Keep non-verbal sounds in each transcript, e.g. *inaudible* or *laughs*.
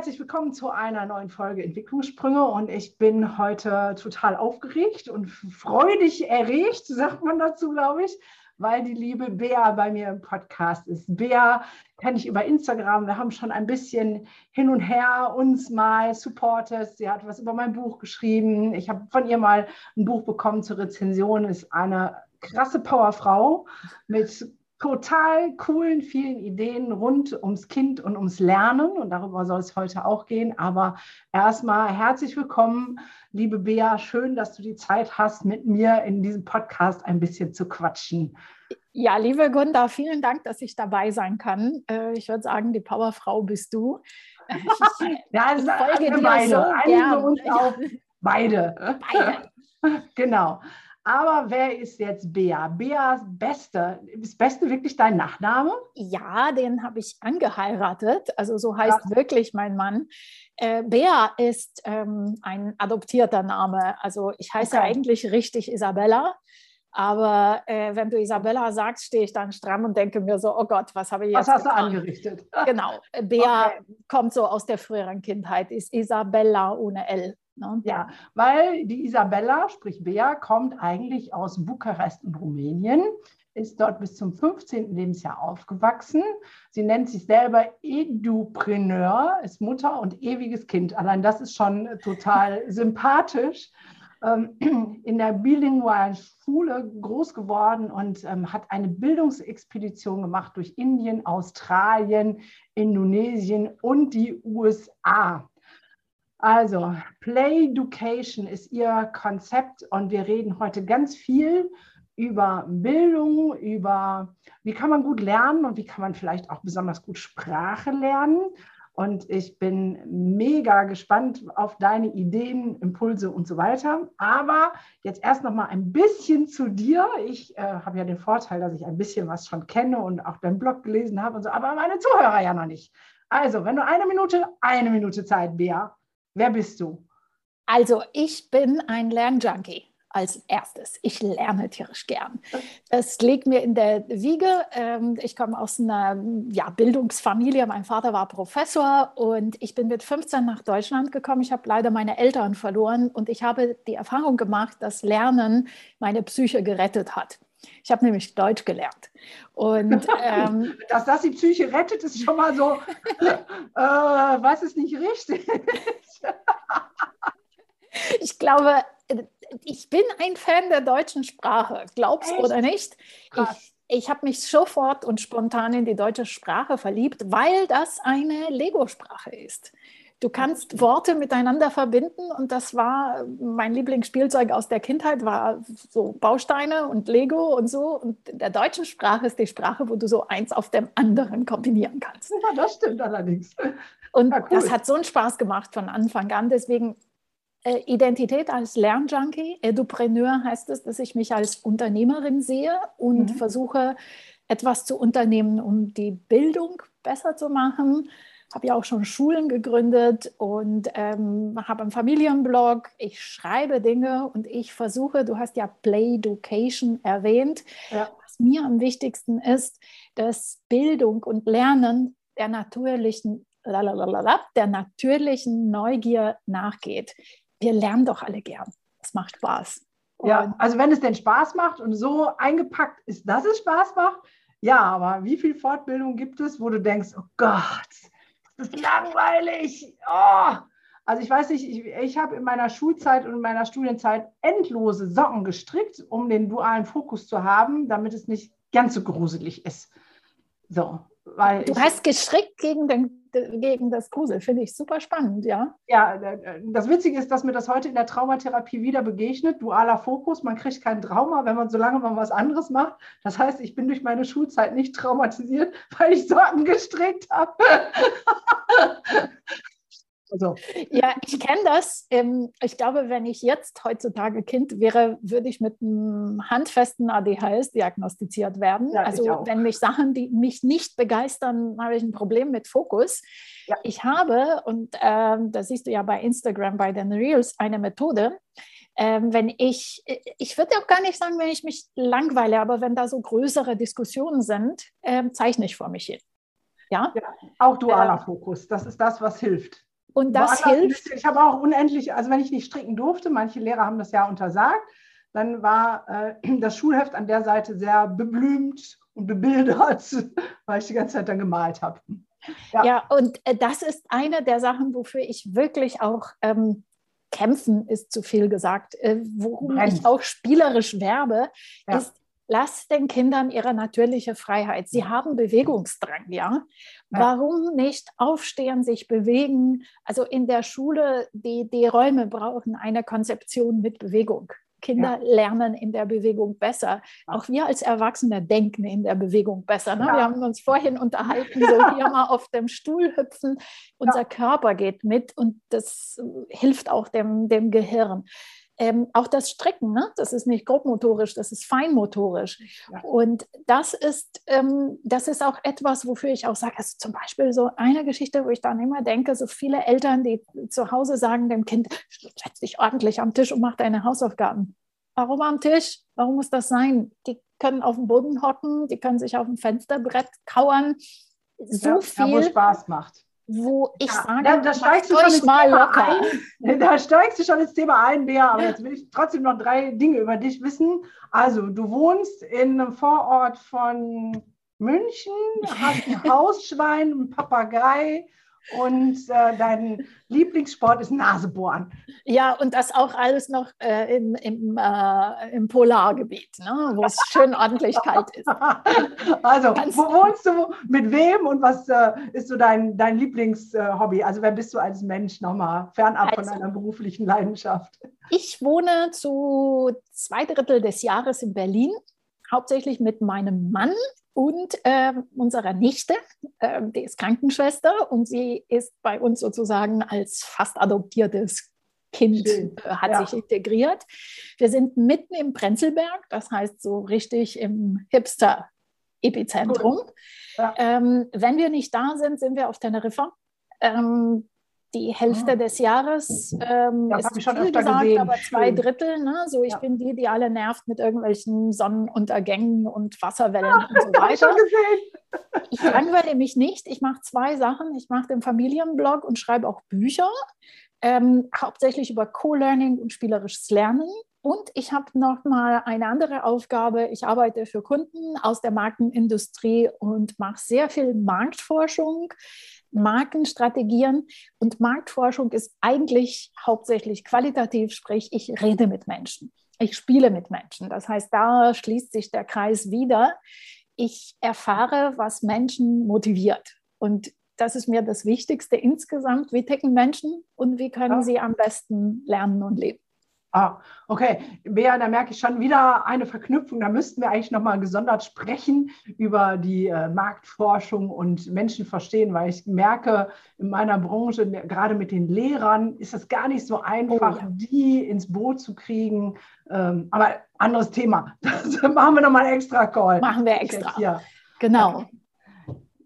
Herzlich willkommen zu einer neuen Folge Entwicklungssprünge. Und ich bin heute total aufgeregt und freudig erregt, sagt man dazu, glaube ich, weil die liebe Bea bei mir im Podcast ist. Bea kenne ich über Instagram. Wir haben schon ein bisschen hin und her uns mal supportet. Sie hat was über mein Buch geschrieben. Ich habe von ihr mal ein Buch bekommen zur Rezension. Ist eine krasse Powerfrau mit total coolen, vielen Ideen rund ums Kind und ums Lernen. Und darüber soll es heute auch gehen. Aber erstmal herzlich willkommen, liebe Bea. Schön, dass du die Zeit hast, mit mir in diesem Podcast ein bisschen zu quatschen. Ja, liebe Gunda, vielen Dank, dass ich dabei sein kann. Äh, ich würde sagen, die Powerfrau bist du. *laughs* ja, ich folge dir beide. so gern. uns auf beide. Beide. *laughs* genau. Aber wer ist jetzt Bea? Beas Beste. Ist Beste wirklich dein Nachname? Ja, den habe ich angeheiratet. Also so heißt ja. wirklich mein Mann. Äh, Bea ist ähm, ein adoptierter Name. Also ich heiße okay. eigentlich richtig Isabella. Aber äh, wenn du Isabella sagst, stehe ich dann stramm und denke mir so, oh Gott, was habe ich jetzt Was hast getan? du angerichtet? Genau. Bea okay. kommt so aus der früheren Kindheit, ist Isabella ohne L. Ne? Ja, weil die Isabella, sprich Bea, kommt eigentlich aus Bukarest in Rumänien, ist dort bis zum 15. Lebensjahr aufgewachsen. Sie nennt sich selber Edupreneur, ist Mutter und ewiges Kind. Allein das ist schon total *laughs* sympathisch. Ähm, in der bilingualen Schule groß geworden und ähm, hat eine Bildungsexpedition gemacht durch Indien, Australien, Indonesien und die USA. Also, Play Education ist ihr Konzept und wir reden heute ganz viel über Bildung, über wie kann man gut lernen und wie kann man vielleicht auch besonders gut Sprache lernen. Und ich bin mega gespannt auf deine Ideen, Impulse und so weiter. Aber jetzt erst noch mal ein bisschen zu dir. Ich äh, habe ja den Vorteil, dass ich ein bisschen was schon kenne und auch deinen Blog gelesen habe und so, aber meine Zuhörer ja noch nicht. Also, wenn du eine Minute, eine Minute Zeit, Bea. Wer bist du? Also ich bin ein Lernjunkie als erstes. Ich lerne tierisch gern. Das liegt mir in der Wiege. Ähm, ich komme aus einer ja, Bildungsfamilie. Mein Vater war Professor und ich bin mit 15 nach Deutschland gekommen. Ich habe leider meine Eltern verloren und ich habe die Erfahrung gemacht, dass Lernen meine Psyche gerettet hat. Ich habe nämlich Deutsch gelernt. Und, *laughs* ähm, Dass das die Psyche rettet, ist schon mal so, *laughs* äh, was ist nicht richtig? ich glaube, ich bin ein Fan der deutschen Sprache, glaubst du oder nicht? Ich, ich habe mich sofort und spontan in die deutsche Sprache verliebt, weil das eine Lego-Sprache ist. Du kannst Worte miteinander verbinden und das war mein Lieblingsspielzeug aus der Kindheit, war so Bausteine und Lego und so. Und in der deutschen Sprache ist die Sprache, wo du so eins auf dem anderen kombinieren kannst. Ja, das stimmt allerdings. *laughs* Und ja, cool. das hat so einen Spaß gemacht von Anfang an. Deswegen äh, Identität als Lernjunkie, Edupreneur heißt es, dass ich mich als Unternehmerin sehe und mhm. versuche, etwas zu unternehmen, um die Bildung besser zu machen habe ja auch schon Schulen gegründet und ähm, habe einen Familienblog. Ich schreibe Dinge und ich versuche, du hast ja Play Education erwähnt, ja. was mir am wichtigsten ist, dass Bildung und Lernen der natürlichen, der natürlichen Neugier nachgeht. Wir lernen doch alle gern. Es macht Spaß. Ja, also wenn es denn Spaß macht und so eingepackt ist, dass es Spaß macht, ja, aber wie viel Fortbildung gibt es, wo du denkst, oh Gott, das ist langweilig. Oh. Also ich weiß nicht, ich, ich habe in meiner Schulzeit und in meiner Studienzeit endlose Socken gestrickt, um den dualen Fokus zu haben, damit es nicht ganz so gruselig ist. So, weil du hast gestrickt gegen, den, gegen das Grusel, finde ich super spannend, ja. Ja, das Witzige ist, dass mir das heute in der Traumatherapie wieder begegnet. Dualer Fokus, man kriegt kein Trauma, wenn man solange man was anderes macht. Das heißt, ich bin durch meine Schulzeit nicht traumatisiert, *laughs* weil ich Sorten gestrickt habe. *laughs* So. Ja, ich kenne das. Ähm, ich glaube, wenn ich jetzt heutzutage Kind wäre, würde ich mit einem handfesten ADHS diagnostiziert werden. Ja, also wenn mich Sachen, die mich nicht begeistern, habe ich ein Problem mit Fokus. Ja. Ich habe, und ähm, das siehst du ja bei Instagram, bei den Reels, eine Methode, ähm, wenn ich, ich würde auch gar nicht sagen, wenn ich mich langweile, aber wenn da so größere Diskussionen sind, ähm, zeichne ich vor mich hin. Ja? ja auch dualer äh, Fokus, das ist das, was hilft. Und das hilft. Ich habe auch unendlich, also wenn ich nicht stricken durfte, manche Lehrer haben das ja untersagt, dann war äh, das Schulheft an der Seite sehr beblümt und bebildert, *laughs* weil ich die ganze Zeit dann gemalt habe. Ja. ja, und äh, das ist eine der Sachen, wofür ich wirklich auch ähm, kämpfen, ist zu viel gesagt, äh, worum Brennt. ich auch spielerisch werbe, ja. ist, lass den Kindern ihre natürliche Freiheit. Sie haben Bewegungsdrang, ja? ja? Warum nicht aufstehen, sich bewegen? Also in der Schule, die, die Räume brauchen eine Konzeption mit Bewegung. Kinder ja. lernen in der Bewegung besser. Auch wir als Erwachsene denken in der Bewegung besser. Ne? Ja. Wir haben uns vorhin unterhalten, so hier mal auf dem Stuhl hüpfen. Unser ja. Körper geht mit und das hilft auch dem, dem Gehirn. Ähm, auch das Stricken, ne? das ist nicht grobmotorisch, das ist feinmotorisch. Ja. Und das ist, ähm, das ist auch etwas, wofür ich auch sage, also zum Beispiel so eine Geschichte, wo ich dann immer denke, so viele Eltern, die zu Hause sagen dem Kind, setz dich ordentlich am Tisch und mach deine Hausaufgaben. Warum am Tisch? Warum muss das sein? Die können auf dem Boden hocken, die können sich auf dem Fensterbrett kauern. So ja, viel. wo Spaß macht wo ich ja, sage, da, da steigst du schon ins mal Thema locker. ein. Da steigst du schon ins Thema ein, Bea, aber jetzt will ich trotzdem noch drei Dinge über dich wissen. Also, du wohnst in einem Vorort von München, hast ein *laughs* Hausschwein, ein Papagei und äh, dein Lieblingssport ist Nasebohren. Ja, und das auch alles noch äh, im, im, äh, im Polargebiet, ne, wo es schön ordentlich kalt ist. *laughs* Also, Ganz wo wohnst du, mit wem und was äh, ist so dein, dein Lieblingshobby? also, wer bist du als Mensch nochmal, fernab also, von deiner beruflichen Leidenschaft? Ich wohne zu zwei Drittel des Jahres in Berlin hauptsächlich mit meinem Mann und äh, unserer Nichte, äh, die ist Krankenschwester und sie ist bei uns sozusagen als fast adoptiertes Kind, äh, hat ja. sich integriert. Wir sind mitten im Prenzlberg, das heißt so richtig im Hipster-Epizentrum. Cool. Ja. Ähm, wenn wir nicht da sind, sind wir auf Teneriffa. Ähm, die Hälfte ah. des Jahres ähm, ist viel gesagt, gesehen. aber zwei Drittel. Ne? So, ich ja. bin die, die alle nervt mit irgendwelchen Sonnenuntergängen und Wasserwellen ah, *laughs* und so weiter. Ich langweile mich nicht. Ich mache zwei Sachen. Ich mache den Familienblog und schreibe auch Bücher, ähm, hauptsächlich über Co-Learning und spielerisches Lernen. Und ich habe noch mal eine andere Aufgabe. Ich arbeite für Kunden aus der Markenindustrie und mache sehr viel Marktforschung. Markenstrategien und Marktforschung ist eigentlich hauptsächlich qualitativ, sprich ich rede mit Menschen, ich spiele mit Menschen. Das heißt, da schließt sich der Kreis wieder. Ich erfahre, was Menschen motiviert und das ist mir das Wichtigste insgesamt. Wie ticken Menschen und wie können ja. sie am besten lernen und leben? Ah, okay. Bea, da merke ich schon wieder eine Verknüpfung. Da müssten wir eigentlich nochmal gesondert sprechen über die äh, Marktforschung und Menschen verstehen, weil ich merke, in meiner Branche, gerade mit den Lehrern, ist es gar nicht so einfach, oh, ja. die ins Boot zu kriegen. Ähm, aber anderes Thema. *laughs* Das machen wir nochmal extra Call. Machen wir extra. Ja. Genau.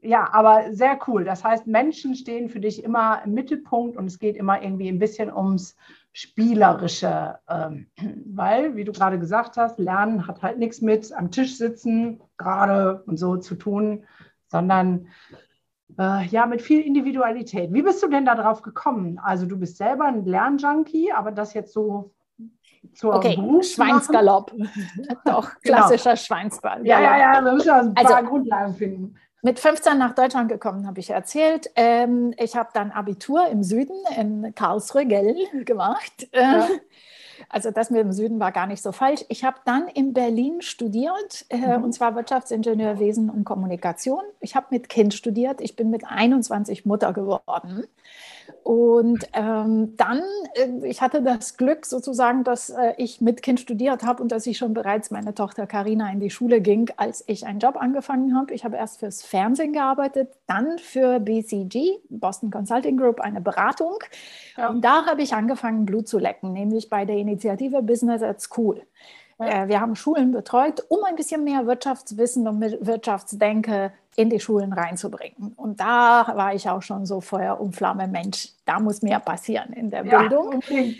Ja, aber sehr cool. Das heißt, Menschen stehen für dich immer im Mittelpunkt und es geht immer irgendwie ein bisschen ums spielerische, ähm, weil, wie du gerade gesagt hast, Lernen hat halt nichts mit am Tisch sitzen, gerade und so zu tun, sondern äh, ja, mit viel Individualität. Wie bist du denn darauf gekommen? Also du bist selber ein Lernjunkie, aber das jetzt so zur okay, Schweinsgalopp. *laughs* Doch, genau. klassischer genau. Schweinsgalopp. Ja, ja, ja, wir müssen ja ein paar also, Grundlagen finden mit 15 nach Deutschland gekommen, habe ich erzählt. Ähm, ich habe dann Abitur im Süden in Karlsruhe, Gell, *laughs* gemacht. Ja. Also das mit dem Süden war gar nicht so falsch. Ich habe dann in Berlin studiert, äh, mhm. und zwar Wirtschaftsingenieurwesen und Kommunikation. Ich habe mit Kind studiert. Ich bin mit 21 Mutter geworden. Und ähm, dann, äh, ich hatte das Glück sozusagen, dass äh, ich mit Kind studiert habe und dass ich schon bereits meine Tochter Karina in die Schule ging, als ich einen Job angefangen habe. Ich habe erst fürs Fernsehen gearbeitet, dann für BCG, Boston Consulting Group, eine Beratung. Ja. Und da habe ich angefangen, Blut zu lecken, nämlich bei der Initiative Business at School. Ja. Äh, wir haben Schulen betreut, um ein bisschen mehr Wirtschaftswissen und Wirtschaftsdenke in die Schulen reinzubringen. Und da war ich auch schon so Feuer und Flamme, Mensch, da muss mehr passieren in der ja, Bildung. Okay.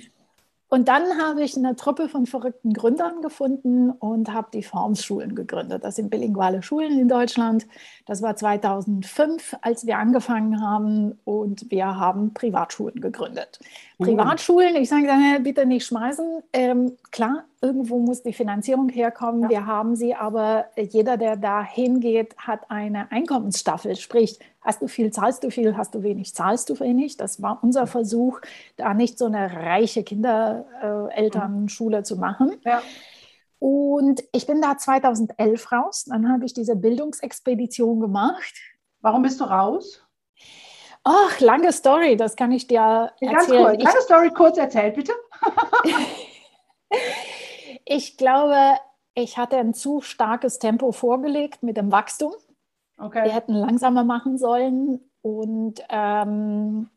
Und dann habe ich eine Truppe von verrückten Gründern gefunden und habe die Formschulen gegründet. Das sind bilinguale Schulen in Deutschland. Das war 2005, als wir angefangen haben und wir haben Privatschulen gegründet. Uh. Privatschulen, ich sage dann bitte nicht schmeißen. Ähm, klar, irgendwo muss die Finanzierung herkommen. Ja. Wir haben sie, aber jeder, der da hingeht, hat eine Einkommensstaffel. Sprich, hast du viel, zahlst du viel, hast du wenig, zahlst du wenig. Das war unser Versuch, da nicht so eine reiche Kinderelternschule äh, zu machen. Ja. Und ich bin da 2011 raus. Dann habe ich diese Bildungsexpedition gemacht. Warum bist du raus? Ach, lange Story, das kann ich dir Ganz erzählen. Kurz, lange Story kurz erzählt, bitte. *laughs* *laughs* Ich glaube, ich hatte ein zu starkes Tempo vorgelegt mit dem Wachstum. Okay. Wir hätten langsamer machen sollen. Und ähm,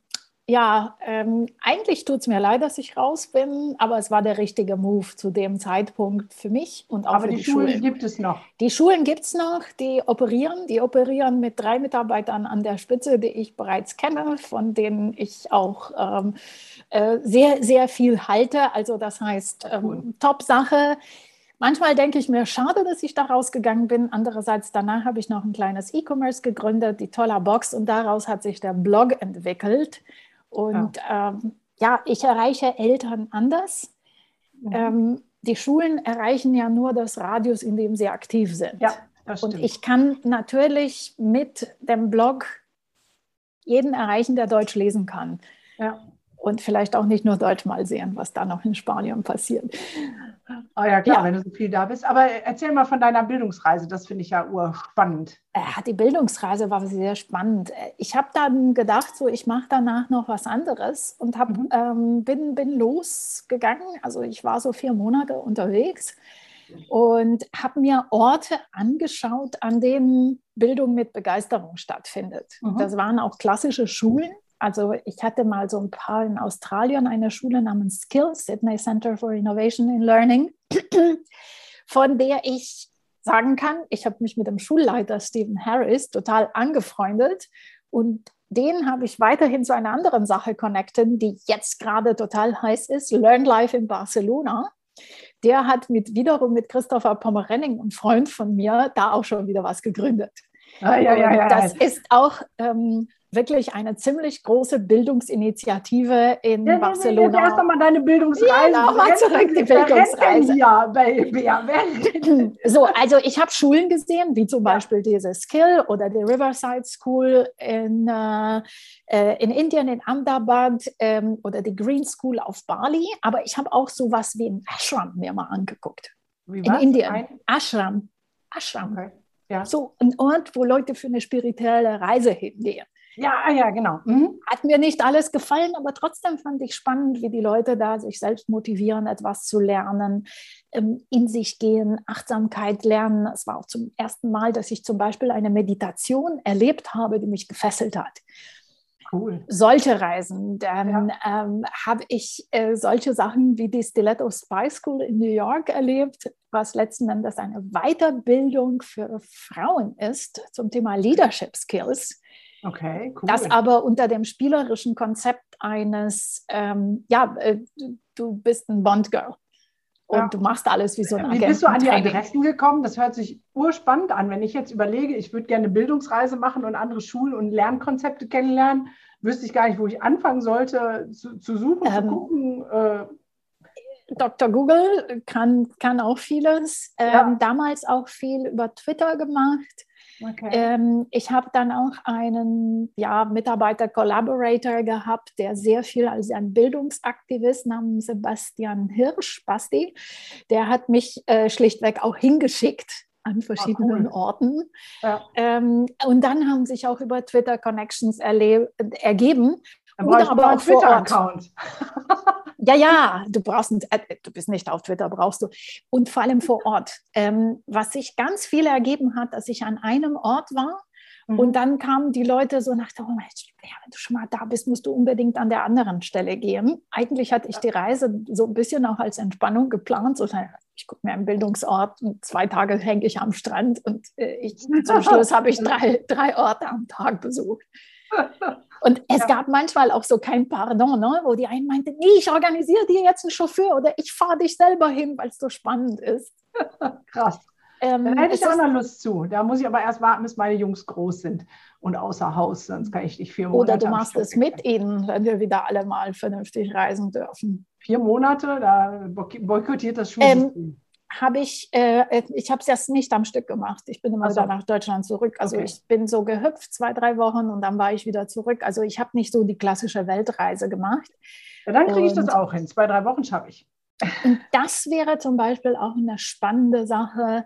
ja, ähm, eigentlich tut es mir leid, dass ich raus bin, aber es war der richtige Move zu dem Zeitpunkt für mich und auch aber für die, die Schulen. Schulen gibt es noch. Die Schulen gibt es noch, die operieren. Die operieren mit drei Mitarbeitern an der Spitze, die ich bereits kenne, von denen ich auch ähm, äh, sehr, sehr viel halte. Also das heißt, ähm, cool. Top-Sache. Manchmal denke ich mir, schade, dass ich da rausgegangen bin. Andererseits, danach habe ich noch ein kleines E-Commerce gegründet, die toller Box, und daraus hat sich der Blog entwickelt. Und ja, ähm, ja ich erreiche Eltern anders. Mhm. Ähm, die Schulen erreichen ja nur das Radius, in dem sie aktiv sind. Ja, das stimmt. Und ich kann natürlich mit dem Blog jeden erreichen, der Deutsch lesen kann. Ja und vielleicht auch nicht nur Deutsch mal sehen, was da noch in Spanien passiert. Oh ja, klar, ja. wenn du so viel da bist. Aber erzähl mal von deiner Bildungsreise, das finde ich ja urspannend. Ja, die Bildungsreise war sehr spannend. Ich habe dann gedacht, so ich mache danach noch was anderes und hab, mhm. ähm, bin, bin losgegangen. Also ich war so vier Monate unterwegs und habe mir Orte angeschaut, an denen Bildung mit Begeisterung stattfindet. Mhm. Das waren auch klassische Schulen also ich hatte mal so ein paar in Australien eine Schule namens Skills, Sydney Center for Innovation in Learning, *clears throat* von der ich sagen kann, ich habe mich mit dem Schulleiter Stephen Harris total angefreundet und den habe ich weiterhin zu einer anderen Sache connected, die jetzt gerade total heiß ist, Learn Life in Barcelona. Der hat mit wiederum mit Christopher Pommerenning, ein Freund von mir, da auch schon wieder was gegründet. Ah, ja, ja, ja, das ist auch ähm, wirklich eine ziemlich große Bildungsinitiative in ja, Barcelona. Erst einmal deine Bildungsreise. Ja, nochmal zurück, die Bildungsreise. Ja, ja, *laughs* so, also ich habe Schulen gesehen, wie zum Beispiel diese Skill oder die Riverside School in, äh, äh, in Indien, in Ahmedabad ähm, oder die Green School auf Bali. Aber ich habe auch sowas wie ein Ashram mir mal angeguckt. Wie in Indien. Ein? Ashram. Ashram. Okay. Ja. So ein Ort, wo Leute für eine spirituelle Reise hingehen. Ja, ah ja, genau. Mhm. Hat mir nicht alles gefallen, aber trotzdem fand ich spannend, wie die Leute da sich selbst motivieren, etwas zu lernen, ähm, in sich gehen, Achtsamkeit lernen. Es war auch zum ersten Mal, dass ich zum Beispiel eine Meditation erlebt habe, die mich gefesselt hat. Cool. Solche Reisen. Dann ja. ähm, habe ich äh, solche Sachen wie die Stiletto Spy School in New York erlebt, was letzten Endes eine Weiterbildung für Frauen ist zum Thema Leadership Skills. Okay, cool. Das aber unter dem spielerischen Konzept eines, ähm, ja, äh, du bist ein Bond-Girl. Und ja. du machst alles wie so ein Agent. Wie bist du an die Adressen gekommen? Das hört sich urspannend an. Wenn ich jetzt überlege, ich würde gerne eine Bildungsreise machen und andere Schul- und Lernkonzepte kennenlernen, wüsste ich gar nicht, wo ich anfangen sollte, zu, zu suchen, ähm, zu gucken. Äh. Dr. Google kann, kann auch vieles. Ähm, ja. Damals auch viel über Twitter gemacht. Okay. Ähm, ich habe dann auch einen ja, Mitarbeiter-Collaborator gehabt, der sehr viel als ein Bildungsaktivist namens Sebastian Hirsch, Basti, der hat mich äh, schlichtweg auch hingeschickt an verschiedenen ah, cool. Orten. Ja. Ähm, und dann haben sich auch über Twitter Connections ergeben. Dann Oder aber auch Twitter-Account. *laughs* Ja, ja, du brauchst, äh, du bist nicht auf Twitter, brauchst du. Und vor allem vor Ort. Ähm, was sich ganz viel ergeben hat, dass ich an einem Ort war mhm. und dann kamen die Leute so nach, oh, ja, wenn du schon mal da bist, musst du unbedingt an der anderen Stelle gehen. Eigentlich hatte ich die Reise so ein bisschen auch als Entspannung geplant. So, ich gucke mir einen Bildungsort und zwei Tage hänge ich am Strand und äh, ich, zum Schluss habe ich *laughs* drei, drei Orte am Tag besucht. Und es ja. gab manchmal auch so kein Pardon, ne? wo die einen meinten, nee, ich organisiere dir jetzt einen Chauffeur oder ich fahre dich selber hin, weil es so spannend ist. Krass. Ähm, da hätte ich auch noch Lust zu. Da muss ich aber erst warten, bis meine Jungs groß sind und außer Haus, sonst kann ich nicht vier Monate. Oder du machst es mit ihnen, wenn wir wieder alle mal vernünftig reisen dürfen. Vier Monate, da boykottiert das Schulsystem. Ähm, habe ich, äh, ich habe es jetzt nicht am Stück gemacht. Ich bin immer also. wieder nach Deutschland zurück. Also okay. ich bin so gehüpft zwei, drei Wochen und dann war ich wieder zurück. Also ich habe nicht so die klassische Weltreise gemacht. Ja, dann kriege ich das auch hin. Zwei, drei Wochen schaffe ich. Und das wäre zum Beispiel auch eine spannende Sache.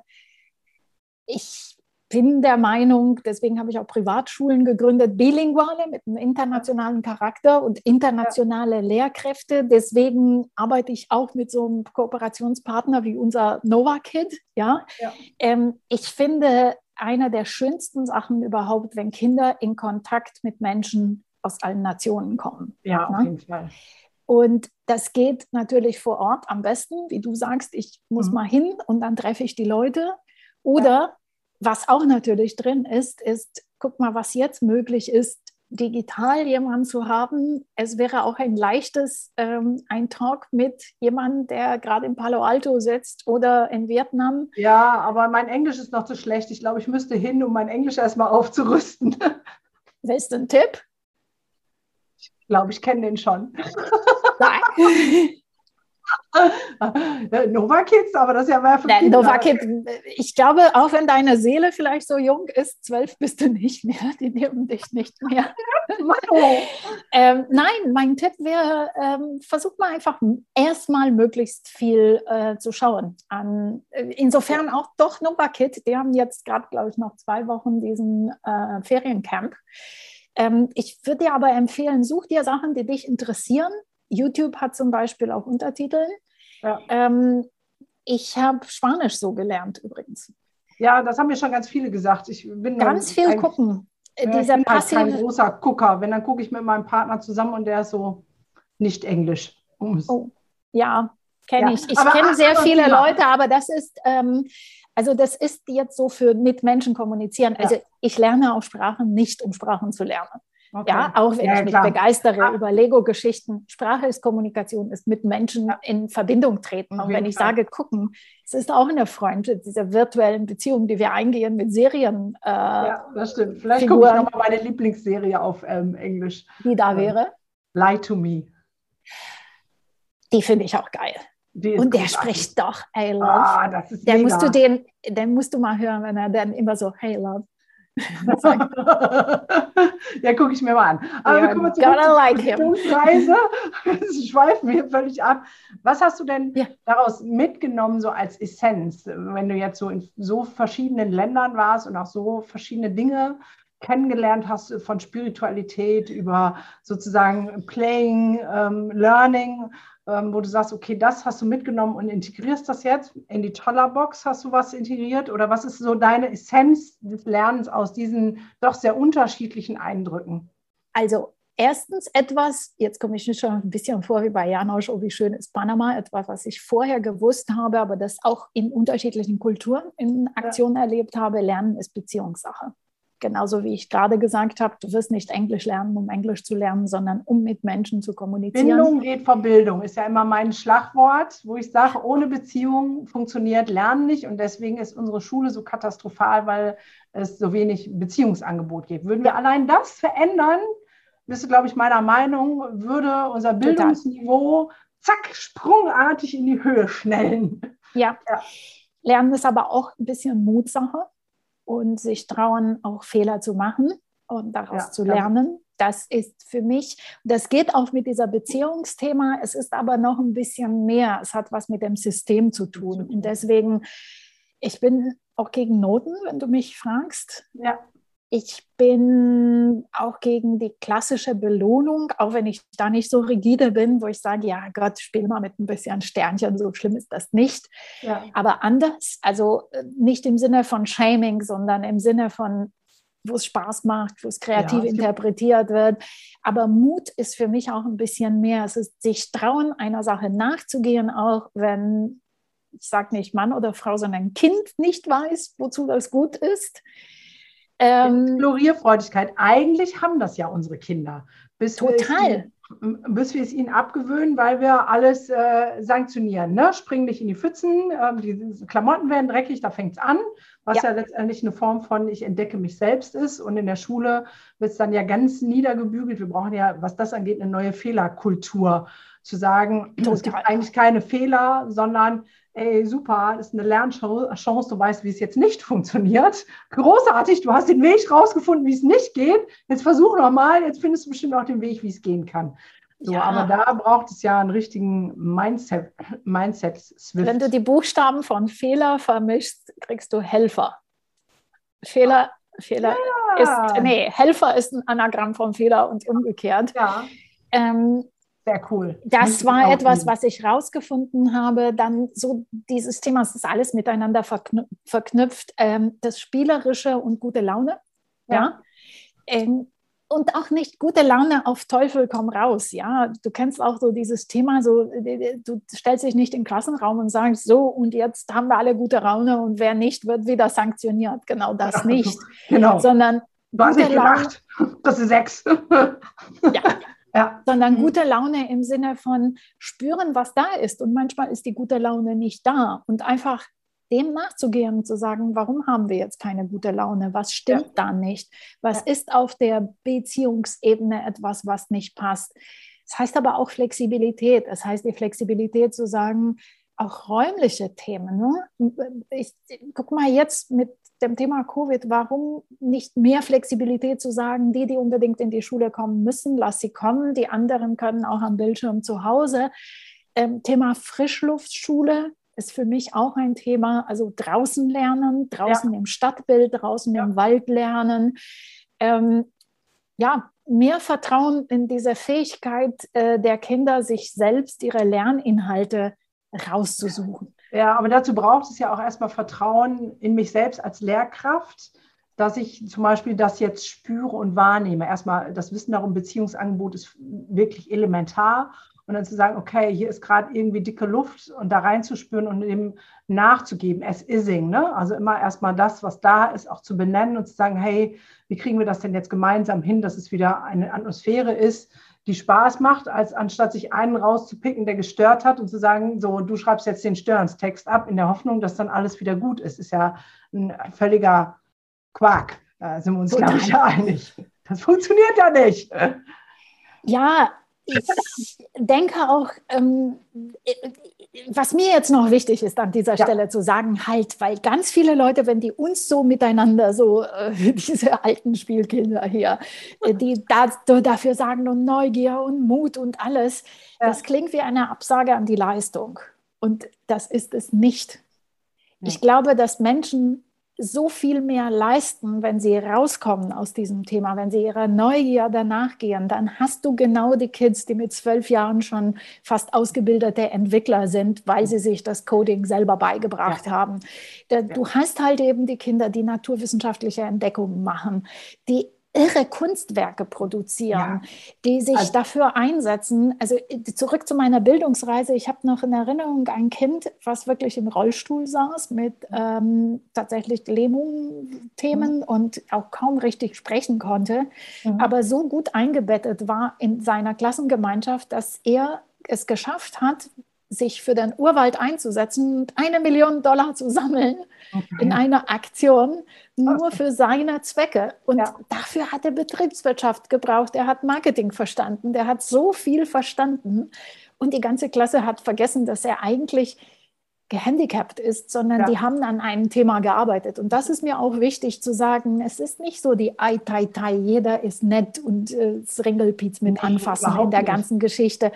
Ich bin der Meinung, deswegen habe ich auch Privatschulen gegründet, bilinguale mit einem internationalen Charakter und internationale ja. Lehrkräfte. Deswegen arbeite ich auch mit so einem Kooperationspartner wie unser Nova Kid. Ja? ja. Ähm, ich finde, einer der schönsten Sachen überhaupt, wenn Kinder in Kontakt mit Menschen aus allen Nationen kommen. Ja, auf ne? jeden Fall. Und das geht natürlich vor Ort am besten, wie du sagst, ich muss mhm. mal hin und dann treffe ich die Leute. Oder ja was auch natürlich drin ist, ist, guck mal, was jetzt möglich ist, digital jemanden zu haben. Es wäre auch ein leichtes, ähm, ein Talk mit jemandem, der gerade in Palo Alto sitzt oder in Vietnam. Ja, aber mein Englisch ist noch zu schlecht. Ich glaube, ich müsste hin, um mein Englisch erstmal *laughs* aufzurüsten. Willst du einen Tipp? Ich glaube, ich kenne den schon. Nein. *laughs* Nova Kids, aber das ist ja mehr für Kinder. Nova Kids, ich glaube, auch wenn deine Seele vielleicht so jung ist, zwölf bist du nicht mehr, die nehmen dich nicht mehr. ähm, nein, mein Tipp wäre, ähm, versuch mal einfach erstmal möglichst viel äh, zu schauen. An, äh, insofern auch doch Nova Kids, die haben jetzt gerade, glaube ich, noch zwei Wochen diesen äh, Feriencamp. Ähm, ich würde dir aber empfehlen, such dir Sachen, die dich interessieren YouTube hat zum Beispiel auch Untertitel. Ja. Ähm, ich habe Spanisch so gelernt übrigens. Ja, das haben mir schon ganz viele gesagt. Ich bin ganz viel ein, gucken. Ja, Dieser ich bin halt kein großer Gucker. Wenn dann gucke ich mit meinem Partner zusammen und der ist so nicht Englisch. Oh, ja, kenne ja. ich. Ich kenne sehr viele Thema. Leute, aber das ist ähm, also das ist jetzt so für mit Menschen kommunizieren. Also ja. ich lerne auch Sprachen nicht, um Sprachen zu lernen. Okay. Ja, auch wenn ja, ich mich klar. begeistere ja. über Lego-Geschichten. Sprache ist Kommunikation, ist mit Menschen ja. in Verbindung treten. Und wenn ich Fall. sage, gucken, es ist auch eine Freundschaft, diese virtuellen Beziehungen, die wir eingehen mit Serien. Äh, ja, das stimmt. Vielleicht gucke ich nochmal meine Lieblingsserie auf ähm, Englisch. Die da ähm, wäre? Lie to Me. Die finde ich auch geil. Und der spricht doch love. Ah, das ist der musst du den, den musst du mal hören, wenn er dann immer so Hey love. Ja, gucke ich mir mal an. Aber yeah, wir kommen zurück like zur Reise. *laughs* schweifen wir völlig ab. Was hast du denn yeah. daraus mitgenommen, so als Essenz, wenn du jetzt so in so verschiedenen Ländern warst und auch so verschiedene Dinge kennengelernt hast von Spiritualität über sozusagen Playing, ähm, Learning? Ähm, wo du sagst, okay, das hast du mitgenommen und integrierst das jetzt in die Tollerbox, hast du was integriert oder was ist so deine Essenz des Lernens aus diesen doch sehr unterschiedlichen Eindrücken? Also erstens etwas, jetzt komme ich schon ein bisschen vor wie bei Janosch, oh wie schön ist Panama, etwas, was ich vorher gewusst habe, aber das auch in unterschiedlichen Kulturen in Aktion ja. erlebt habe, Lernen ist Beziehungssache genauso wie ich gerade gesagt habe, du wirst nicht Englisch lernen, um Englisch zu lernen, sondern um mit Menschen zu kommunizieren. Bindung geht vor Bildung, ist ja immer mein Schlagwort, wo ich sage, ohne Beziehung funktioniert Lernen nicht und deswegen ist unsere Schule so katastrophal, weil es so wenig Beziehungsangebot gibt. Würden wir allein das verändern, bist du, glaube ich, meiner Meinung, würde unser Bildungsniveau zack, sprungartig in die Höhe schnellen. Ja. ja. Lernen ist aber auch ein bisschen Mutsache und sich trauen, auch Fehler zu machen und daraus ja, zu lernen. Das ist für mich, das geht auch mit dieser Beziehungsthema, es ist aber noch ein bisschen mehr. Es hat was mit dem System zu tun. Und deswegen, ich bin auch gegen Noten, wenn du mich fragst. Ja. Ich bin auch gegen die klassische Belohnung, auch wenn ich da nicht so rigide bin, wo ich sage, ja Gott, spiel mal mit ein bisschen Sternchen, so schlimm ist das nicht. Ja. Aber anders, also äh, nicht im Sinne von Shaming, sondern im Sinne von, wo es Spaß macht, wo es kreativ ja, interpretiert wird. Aber Mut ist für mich auch ein bisschen mehr. Es ist sich trauen, einer Sache nachzugehen, auch wenn, ich sage nicht Mann oder Frau, sondern Kind nicht weiß, wozu das gut ist. Ähm, Explorierfreudigkeit. Eigentlich haben das ja unsere Kinder. Bis total. Wir bis wir es ihnen abgewöhnen, weil wir alles äh, sanktionieren. Ne? Spring nicht in die Pfützen, äh, die Klamotten werden dreckig, da fängt es an, was ja. ja. letztendlich eine Form von ich entdecke mich selbst ist. Und in der Schule wird es dann ja ganz niedergebügelt. Wir brauchen ja, was das angeht, eine neue Fehlerkultur. Zu sagen, Total. es gibt eigentlich keine Fehler, sondern ey, super, das ist eine Lernchance, du weißt, wie es jetzt nicht *laughs* funktioniert. Großartig, du hast den Weg rausgefunden, wie es nicht geht. Jetzt versuch nochmal, jetzt findest du bestimmt auch den Weg, wie es gehen kann. So, ja. Aber da braucht es ja einen richtigen Mindset, Mindset Swift. Wenn du die Buchstaben von Fehler vermischst, kriegst du Helfer. Fehler, Fehler ja. ist, nee, Helfer ist ein Anagramm von Fehler und umgekehrt. Ja. Ähm, sehr cool. Das war etwas, was ich rausgefunden habe. Dann so dieses Thema, es ist alles miteinander verknüpft. Ähm, das Spielerische und gute Laune. Ja. ja? Ähm, und auch nicht gute Laune auf Teufel komm raus. Ja, du kennst auch so dieses Thema, so du stellst dich nicht in den Klassenraum und sagst so und jetzt haben wir alle gute Laune und wer nicht wird wieder sanktioniert. Genau das ja, *laughs* nicht. Genau. Sondern du hast nicht gemacht. *laughs* Das ist sechs. ja, *laughs* ja. sondern mhm. gute Laune im Sinne von spüren, was da ist. Und manchmal ist die gute Laune nicht da. Und einfach dem nachzugehen und zu sagen, warum haben wir jetzt keine gute Laune? Was stimmt ja. da nicht? Was ja. ist auf der Beziehungsebene etwas, was nicht passt? Das heißt aber auch Flexibilität. Das heißt, die Flexibilität zu sagen, auch räumliche Themen. Ne? Ich guck mal jetzt mit dem Thema Covid, warum nicht mehr Flexibilität zu sagen, die, die unbedingt in die Schule kommen müssen, lass sie kommen, die anderen können auch am Bildschirm zu Hause. Ähm, Thema Frischluftschule ist für mich auch ein Thema, also draußen lernen, draußen ja. im Stadtbild, draußen ja. im Wald lernen. Ähm, ja, mehr Vertrauen in diese Fähigkeit äh, der Kinder, sich selbst ihre Lerninhalte rauszusuchen. Ja, aber dazu braucht es ja auch erstmal Vertrauen in mich selbst als Lehrkraft, dass ich zum Beispiel das jetzt spüre und wahrnehme. Erstmal das Wissen darum, Beziehungsangebot ist wirklich elementar. Und dann zu sagen, okay, hier ist gerade irgendwie dicke Luft und da reinzuspüren und dem nachzugeben, as ising. Ne? Also immer erstmal das, was da ist, auch zu benennen und zu sagen, hey, wie kriegen wir das denn jetzt gemeinsam hin, dass es wieder eine Atmosphäre ist, die Spaß macht, als anstatt sich einen rauszupicken, der gestört hat und zu sagen, so, du schreibst jetzt den Störungstext ab, in der Hoffnung, dass dann alles wieder gut ist. Ist ja ein völliger Quark. Da sind wir uns, glaube ich, ja einig. Das funktioniert ja nicht. Ja, ich denke auch, ähm, was mir jetzt noch wichtig ist, an dieser ja. Stelle zu sagen, halt, weil ganz viele Leute, wenn die uns so miteinander, so äh, *laughs* diese alten Spielkinder hier, äh, die da, dafür sagen und Neugier und Mut und alles, ja. das klingt wie eine Absage an die Leistung. Und das ist es nicht. Ja. Ich glaube, dass Menschen so viel mehr leisten, wenn sie rauskommen aus diesem Thema, wenn sie ihrer Neugierde nachgehen, dann hast du genau die Kids, die mit zwölf Jahren schon fast ausgebildete Entwickler sind, weil sie sich das Coding selber beigebracht ja. haben. Du hast halt eben die Kinder, die naturwissenschaftliche Entdeckungen machen, die irre Kunstwerke produzieren, ja. die sich also, dafür einsetzen. Also äh, zurück zu meiner Bildungsreise. Ich habe noch in Erinnerung ein Kind, was wirklich im Rollstuhl saß mit ähm, tatsächlich Lähmungsthemen mhm. und auch kaum richtig sprechen konnte, mhm. aber so gut eingebettet war in seiner Klassengemeinschaft, dass er es geschafft hat, sich für den Urwald einzusetzen und eine Million Dollar zu sammeln okay. in einer Aktion nur für seine Zwecke. Und ja. dafür hat er Betriebswirtschaft gebraucht, er hat Marketing verstanden, der hat so viel verstanden. Und die ganze Klasse hat vergessen, dass er eigentlich gehandicapt ist, sondern ja. die haben an einem Thema gearbeitet. Und das ist mir auch wichtig zu sagen, es ist nicht so die Ai Tai Tai, jeder ist nett und äh, Ringelpiez mit nee, anfassen in der ganzen nicht. Geschichte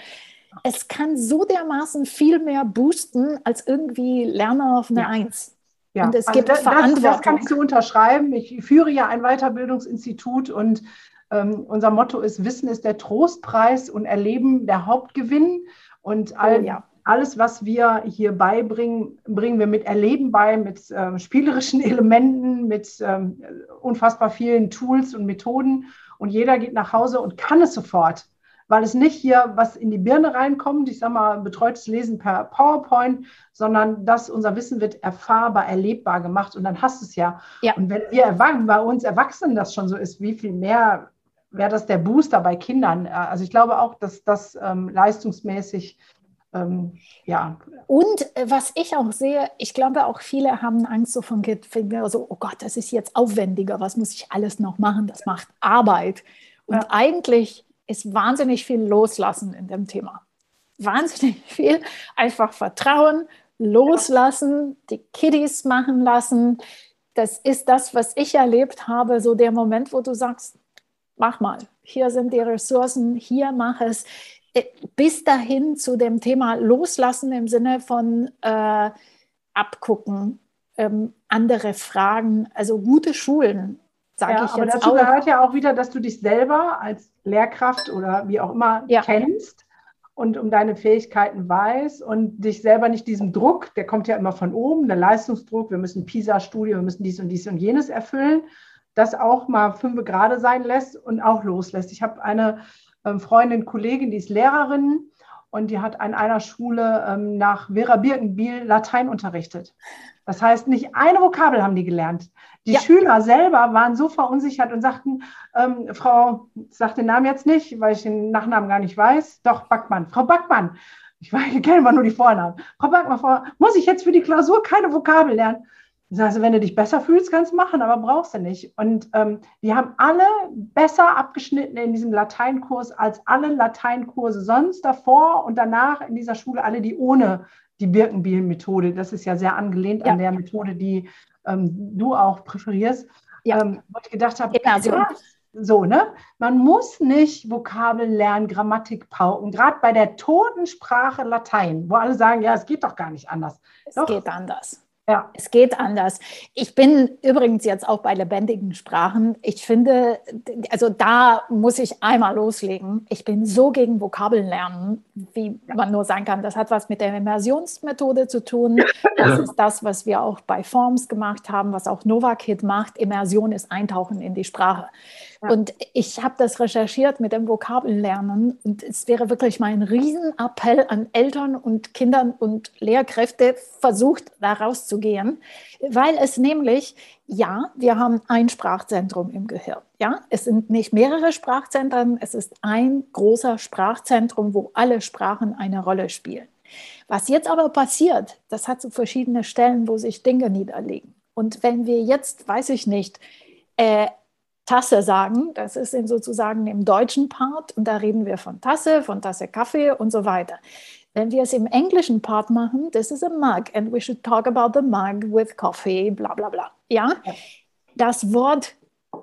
es kann so dermaßen viel mehr boosten als irgendwie Lerner auf eine ja. Eins. Ja, und es also gibt das, Verantwortung. Das, kann ich so unterschreiben. Ich führe ja ein Weiterbildungsinstitut und ähm, unser Motto ist, Wissen ist der Trostpreis und Erleben der Hauptgewinn. Und all, oh, ja. alles, was wir hier beibringen, bringen wir mit Erleben bei, mit ähm, spielerischen *laughs* Elementen, mit ähm, unfassbar vielen Tools und Methoden. Und jeder geht nach Hause und kann es sofort weil es nicht hier was in die Birne reinkommt, ich sage mal betreutes Lesen per PowerPoint, sondern dass unser Wissen wird erfahrbar, erlebbar gemacht und dann hast du es ja. ja. Und wenn wir bei uns Erwachsenen das schon so ist, wie viel mehr wäre das der Booster bei Kindern? Also ich glaube auch, dass das ähm, leistungsmäßig ähm, ja. Und äh, was ich auch sehe, ich glaube auch viele haben Angst so von also, oh Gott, das ist jetzt aufwendiger, was muss ich alles noch machen? Das macht Arbeit. Und ja. eigentlich ist wahnsinnig viel Loslassen in dem Thema. Wahnsinnig viel einfach Vertrauen, loslassen, die Kiddies machen lassen. Das ist das, was ich erlebt habe, so der Moment, wo du sagst, mach mal, hier sind die Ressourcen, hier mach es. Äh, bis dahin zu dem Thema Loslassen im Sinne von äh, abgucken, ähm, andere Fragen, also gute Schulen sage ja, ich jetzt aber dazu auch. gehört ja auch wieder, dass du dich selber als Lehrkraft oder wie auch immer ja. kennst und um deine Fähigkeiten weißt und dich selber nicht diesem Druck, der kommt ja immer von oben, der Leistungsdruck, wir müssen PISA-Studie, wir müssen dies und dies und jenes erfüllen, das auch mal fünf gerade sein lässt und auch loslässt. Ich habe eine ähm, Freundin, Kollegin, die ist Lehrerin und die hat an einer Schule ähm, nach Vera Birkenbiel Latein unterrichtet. Das heißt, nicht eine Vokabel haben die gelernt. Die ja. Schüler selber waren so verunsichert und sagten, ähm, Frau, ich sage den Namen jetzt nicht, weil ich den Nachnamen gar nicht weiß. Doch, Backmann. Frau Backmann. Ich, ich kenne immer nur die Vornamen. Frau Backmann, Frau, muss ich jetzt für die Klausur keine Vokabel lernen? Also, wenn du dich besser fühlst, kannst du machen, aber brauchst du nicht. Und ähm, die haben alle besser abgeschnitten in diesem Lateinkurs als alle Lateinkurse sonst davor und danach in dieser Schule, alle, die ohne die Birkenbiel-Methode, das ist ja sehr angelehnt ja. an der Methode, die ähm, du auch präferierst, ja. ähm, wo ich gedacht habe, ja, so. so, ne? Man muss nicht Vokabeln lernen, Grammatik pauken, gerade bei der toten Sprache Latein, wo alle sagen, ja, es geht doch gar nicht anders. Es doch. geht anders. Ja. Es geht anders. Ich bin übrigens jetzt auch bei lebendigen Sprachen. Ich finde, also da muss ich einmal loslegen. Ich bin so gegen Vokabeln lernen, wie man nur sagen kann. Das hat was mit der Immersionsmethode zu tun. Das ist das, was wir auch bei Forms gemacht haben, was auch Novakid macht. Immersion ist Eintauchen in die Sprache. Und ich habe das recherchiert mit dem Vokabellernen und es wäre wirklich mein Riesenappell an Eltern und Kindern und Lehrkräfte, versucht da rauszugehen, weil es nämlich, ja, wir haben ein Sprachzentrum im Gehirn. Ja, es sind nicht mehrere Sprachzentren, es ist ein großer Sprachzentrum, wo alle Sprachen eine Rolle spielen. Was jetzt aber passiert, das hat so verschiedene Stellen, wo sich Dinge niederlegen. Und wenn wir jetzt, weiß ich nicht, äh, Tasse sagen. Das ist in sozusagen im deutschen Part und da reden wir von Tasse, von Tasse Kaffee und so weiter. Wenn wir es im englischen Part machen, this is a mug and we should talk about the mug with coffee, bla bla bla. Ja? Das Wort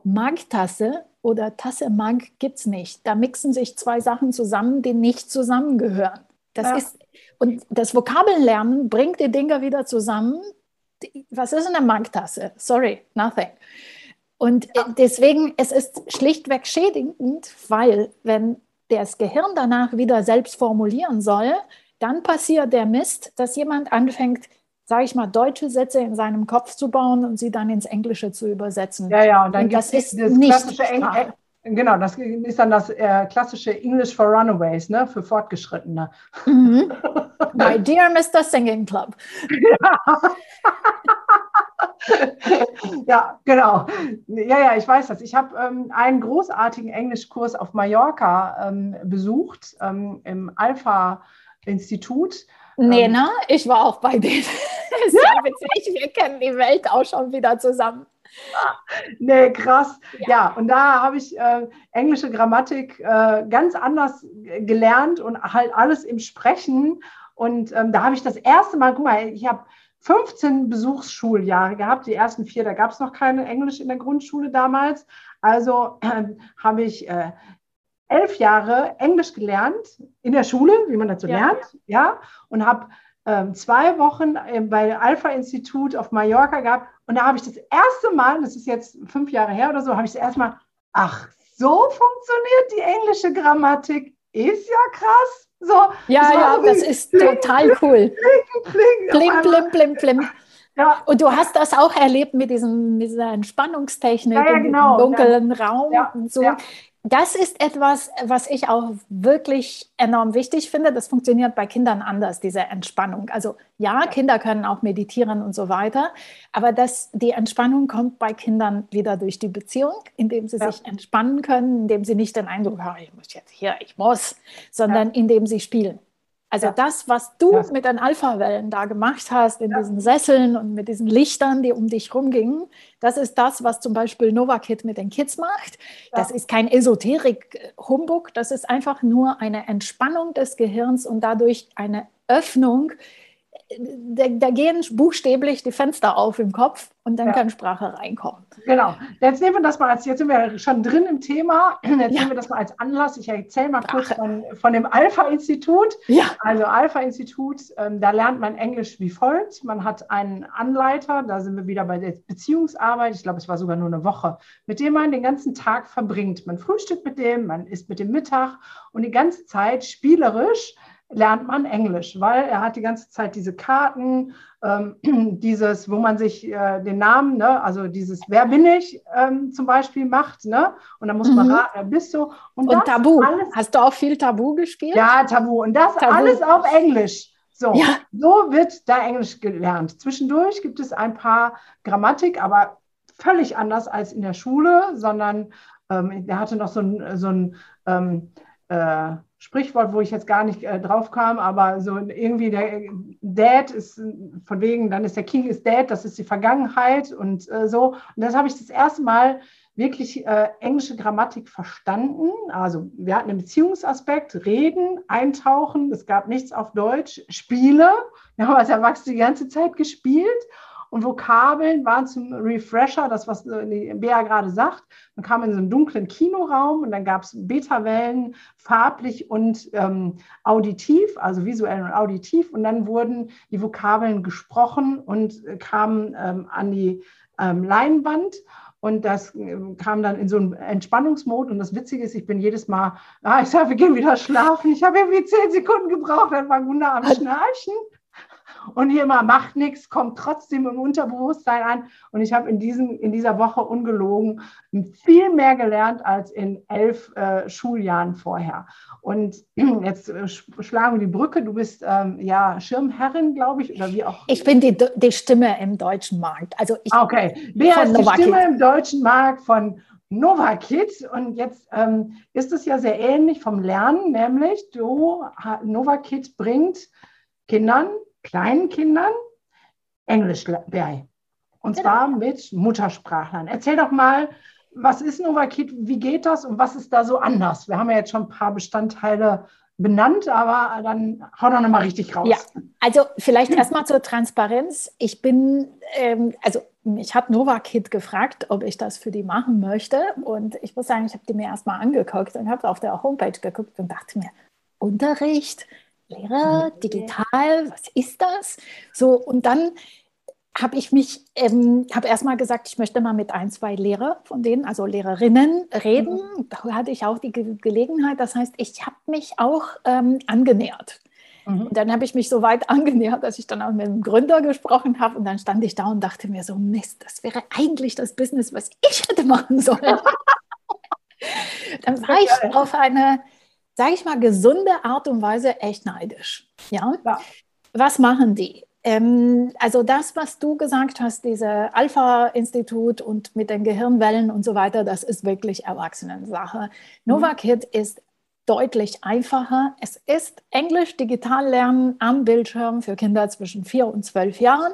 Mug-Tasse oder Tasse-Mug gibt es nicht. Da mixen sich zwei Sachen zusammen, die nicht zusammengehören. Das ja. ist, und das Vokabellernen bringt die Dinge wieder zusammen. Was ist eine Mug-Tasse? Sorry, nothing. Und äh, deswegen, es ist schlichtweg schädigend, weil wenn das Gehirn danach wieder selbst formulieren soll, dann passiert der Mist, dass jemand anfängt, sage ich mal, deutsche Sätze in seinem Kopf zu bauen und sie dann ins Englische zu übersetzen. Ja, ja, und dann das ist das nicht Eng Genau, das ist dann das äh, klassische English for Runaways, ne, für Fortgeschrittene. Mhm. *laughs* My dear Mr. Singing Club. Ja. *laughs* *laughs* *laughs* ja, genau. Ja, ja, ich weiß das. Ich habe ähm, einen großartigen Englischkurs auf Mallorca ähm, besucht, ähm, im Alpha-Institut. Nee, ähm, ne? Ich war auch bei denen. das *laughs* ist ja *laughs* witzig, wir kennen die Welt auch schon wieder zusammen. Nee, krass. Ja, ja und da habe ich äh, englische Grammatik äh, ganz anders gelernt und halt alles im Sprechen. Und ähm, da habe ich das erste Mal, guck mal, ich habe 15 Besuchsschuljahre gehabt. Die ersten vier, da gab es noch keine Englisch in der Grundschule damals. Also äh, habe ich äh, elf Jahre Englisch gelernt in der Schule, wie man dazu ja. lernt, ja, und habe ähm, zwei Wochen äh, bei Alpha-Institut auf Mallorca gehabt und da habe ich das erste Mal, das ist jetzt fünf Jahre her oder so, habe ich das erste Mal, ach, so funktioniert die englische Grammatik. Ist ja krass. So, ja, ja, so das ist bling, total bling, cool. Bling, blim, blim, blim. Ja. Und du hast das auch erlebt mit, diesem, mit dieser Entspannungstechnik ja, ja, genau. im dunklen. Raum und so das ist etwas, was ich auch wirklich enorm wichtig finde. Das funktioniert bei Kindern anders, diese Entspannung. Also ja, Kinder können auch meditieren und so weiter, aber das, die Entspannung kommt bei Kindern wieder durch die Beziehung, indem sie ja. sich entspannen können, indem sie nicht den Eindruck haben, ich muss jetzt hier, ich muss, sondern ja. indem sie spielen. Also ja. das, was du ja. mit den Alpha-Wellen da gemacht hast, in ja. diesen Sesseln und mit diesen Lichtern, die um dich rumgingen, das ist das, was zum Beispiel Novakit mit den Kids macht. Das ist kein Esoterik-Humbug, das ist einfach nur eine Entspannung des Gehirns und dadurch eine Öffnung da, da, gehen buchstäblich die Fenster auf im Kopf und dann ja. kann Sprache reinkommen. Genau. Jetzt nehmen wir das mal als, jetzt sind wir schon drin im Thema, *clears throat* jetzt ja. nehmen wir das mal als Anlass. Ich erzähle mal Sprache. kurz von, von dem Alpha-Institut. Ja. Also Alpha-Institut, ähm, da lernt man Englisch wie folgt. Man hat einen Anleiter, da sind wir wieder bei der Beziehungsarbeit, ich glaube, es war sogar nur eine Woche, mit dem man den ganzen Tag verbringt. Man frühstückt mit dem, man isst mit dem Mittag und die ganze Zeit spielerisch lernt man Englisch, weil er hat die ganze Zeit diese Karten, ähm, *clears throat* dieses, wo man sich äh, den Namen, ne, also dieses Wer bin ich ähm, zum Beispiel macht, ne? Und dann muss man mhm. raten, wer bist du? Und, und Tabu. Alles, Hast du auch viel Tabu gespielt? Ja, Tabu. Und das Tabu. alles auf Englisch. So, ja. so wird da Englisch gelernt. Zwischendurch gibt es ein paar Grammatik, aber völlig anders als in der Schule, sondern ähm, er hatte noch so ein, so ein ähm, äh, Sprichwort, wo ich jetzt gar nicht äh, drauf kam, aber so irgendwie der Dad ist von wegen, dann ist der King ist Dad, das ist die Vergangenheit und äh, so. Und das habe ich das erste Mal wirklich äh, englische Grammatik verstanden. Also wir hatten einen Beziehungsaspekt, reden, eintauchen, es gab nichts auf Deutsch, Spiele. Wir haben als Erwachsene die ganze Zeit gespielt und Vokabeln waren zum Refresher, das, was die Bea gerade sagt. Man kam in so einen dunklen Kinoraum und dann gab es Beta-Wellen, farblich und ähm, auditiv, also visuell und auditiv. Und dann wurden die Vokabeln gesprochen und kamen ähm, an die ähm, Leinwand. Und das ähm, kam dann in so einen Entspannungsmod. Und das Witzige ist, ich bin jedes Mal, ah, ich sage, wir gehen wieder schlafen. Ich habe irgendwie zehn Sekunden gebraucht, dann war Gunda am Schnarchen und hier mal macht nichts, kommt trotzdem im Unterbewusstsein an. Und ich habe in, in dieser Woche ungelogen viel mehr gelernt als in elf äh, Schuljahren vorher. Und *clears throat* jetzt äh, schlagen wir die Brücke. Du bist ähm, ja Schirmherrin, glaube ich, oder wie auch. Ich bin die, die Stimme im deutschen Markt. Also ich, okay, wer ist die Stimme im deutschen Markt von Novakit und jetzt ähm, ist es ja sehr ähnlich vom Lernen, nämlich du, Novakit bringt Kindern kleinen Kindern Englisch bei. Und genau. zwar mit Muttersprachlern. Erzähl doch mal, was ist Novakit, wie geht das und was ist da so anders? Wir haben ja jetzt schon ein paar Bestandteile benannt, aber dann hau doch nochmal richtig raus. Ja, also vielleicht erstmal zur Transparenz. Ich bin, ähm, also mich hat Novakit gefragt, ob ich das für die machen möchte. Und ich muss sagen, ich habe die mir erstmal angeguckt und habe auf der Homepage geguckt und dachte mir, Unterricht, Lehrer, digital, was ist das? So, und dann habe ich mich, ähm, habe erstmal gesagt, ich möchte mal mit ein, zwei Lehrer von denen, also Lehrerinnen, reden. Mhm. Da hatte ich auch die Ge Gelegenheit. Das heißt, ich habe mich auch ähm, angenähert. Mhm. Und dann habe ich mich so weit *laughs* angenähert, dass ich dann auch mit dem Gründer gesprochen habe. Und dann stand ich da und dachte mir so, Mist, das wäre eigentlich das Business, was ich hätte machen sollen. *laughs* dann war ich auf eine sage ich mal, gesunde Art und Weise echt neidisch. Ja? ja. Was machen die? Ähm, also das, was du gesagt hast, diese Alpha-Institut und mit den Gehirnwellen und so weiter, das ist wirklich Erwachsenensache. Mhm. NovaKid ist deutlich einfacher. Es ist Englisch digital lernen am Bildschirm für Kinder zwischen vier und zwölf Jahren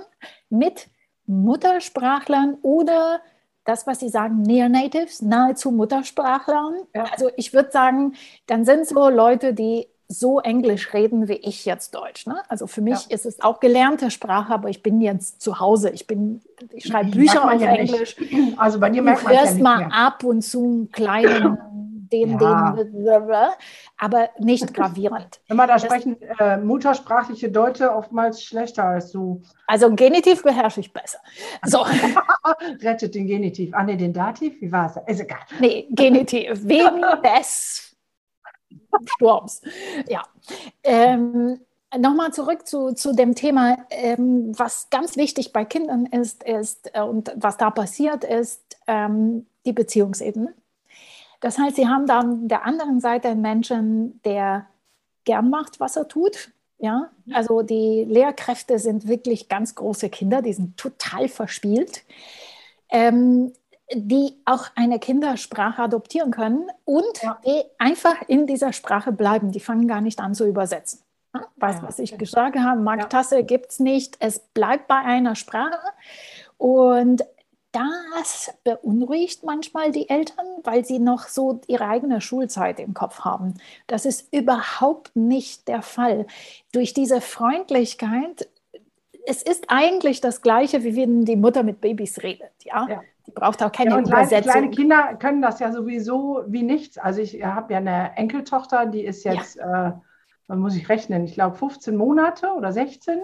mit Muttersprachlern oder das, was Sie sagen, Near Natives, nahezu Muttersprachlern. Ja. Also ich würde sagen, dann sind so Leute, die so Englisch reden wie ich jetzt Deutsch. Ne? Also für mich ja. ist es auch gelernte Sprache, aber ich bin jetzt zu Hause. Ich bin, ich schreibe Bücher auf ja Englisch. Also bei dir merkt man es ja mal ab und zu einen kleinen *clears throat* den, ja. den, aber nicht gravierend. *laughs* Immer da das, sprechen äh, muttersprachliche Deutsche oftmals schlechter als du. Also Genitiv beherrsche ich besser. So. *laughs* Rettet den Genitiv. Ah, ne, den Dativ? Wie war es? Ist egal. Nee, Genitiv. *laughs* Wegen des Sturms. Ja. Ähm, Nochmal zurück zu, zu dem Thema, ähm, was ganz wichtig bei Kindern ist, ist äh, und was da passiert, ist ähm, die Beziehungsebene. Das heißt, sie haben da an der anderen Seite einen Menschen, der gern macht, was er tut. Ja, also die Lehrkräfte sind wirklich ganz große Kinder, die sind total verspielt, ähm, die auch eine Kindersprache adoptieren können und ja. die einfach in dieser Sprache bleiben. Die fangen gar nicht an zu übersetzen. Weißt, was ich gesagt habe, Marktasse ja. gibt es nicht. Es bleibt bei einer Sprache. Und das beunruhigt manchmal die Eltern, weil sie noch so ihre eigene Schulzeit im Kopf haben. Das ist überhaupt nicht der Fall. Durch diese Freundlichkeit, es ist eigentlich das Gleiche, wie wenn die Mutter mit Babys redet. Ja, ja. die braucht auch keine ja, und Übersetzung. Kleine Kinder können das ja sowieso wie nichts. Also ich habe ja eine Enkeltochter, die ist jetzt ja. äh, man muss ich rechnen, ich glaube 15 Monate oder 16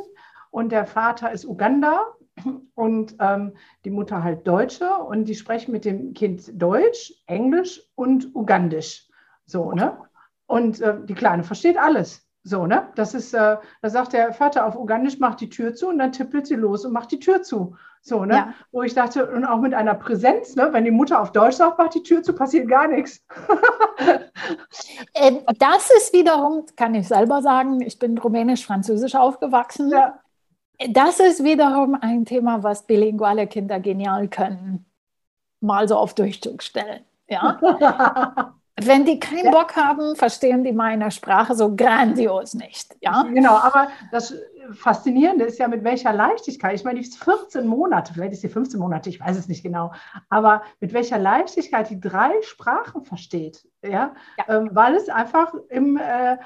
und der Vater ist Uganda und ähm, die Mutter halt Deutsche und die sprechen mit dem Kind Deutsch, Englisch und Ugandisch. So, ne? Und äh, die Kleine versteht alles. So, ne? Das ist, äh, da sagt der Vater auf Ugandisch, macht die Tür zu und dann tippelt sie los und macht die Tür zu. So, ne? Ja. Wo ich dachte, und auch mit einer Präsenz, ne? Wenn die Mutter auf Deutsch sagt, macht die Tür zu, passiert gar nichts. *laughs* Ähm, das ist wiederum, kann ich selber sagen, ich bin rumänisch-französisch aufgewachsen. Ja. Das ist wiederum ein Thema, was bilinguale Kinder genial können. Mal so auf Durchzug stellen. Ja. *laughs* Wenn die keinen ja. Bock haben, verstehen die meine Sprache so grandios nicht. Ja? Genau, aber das Faszinierende ist ja, mit welcher Leichtigkeit, ich meine, die ist 14 Monate, vielleicht ist sie 15 Monate, ich weiß es nicht genau, aber mit welcher Leichtigkeit die drei Sprachen versteht. Ja, ja. Ähm, weil es einfach im äh,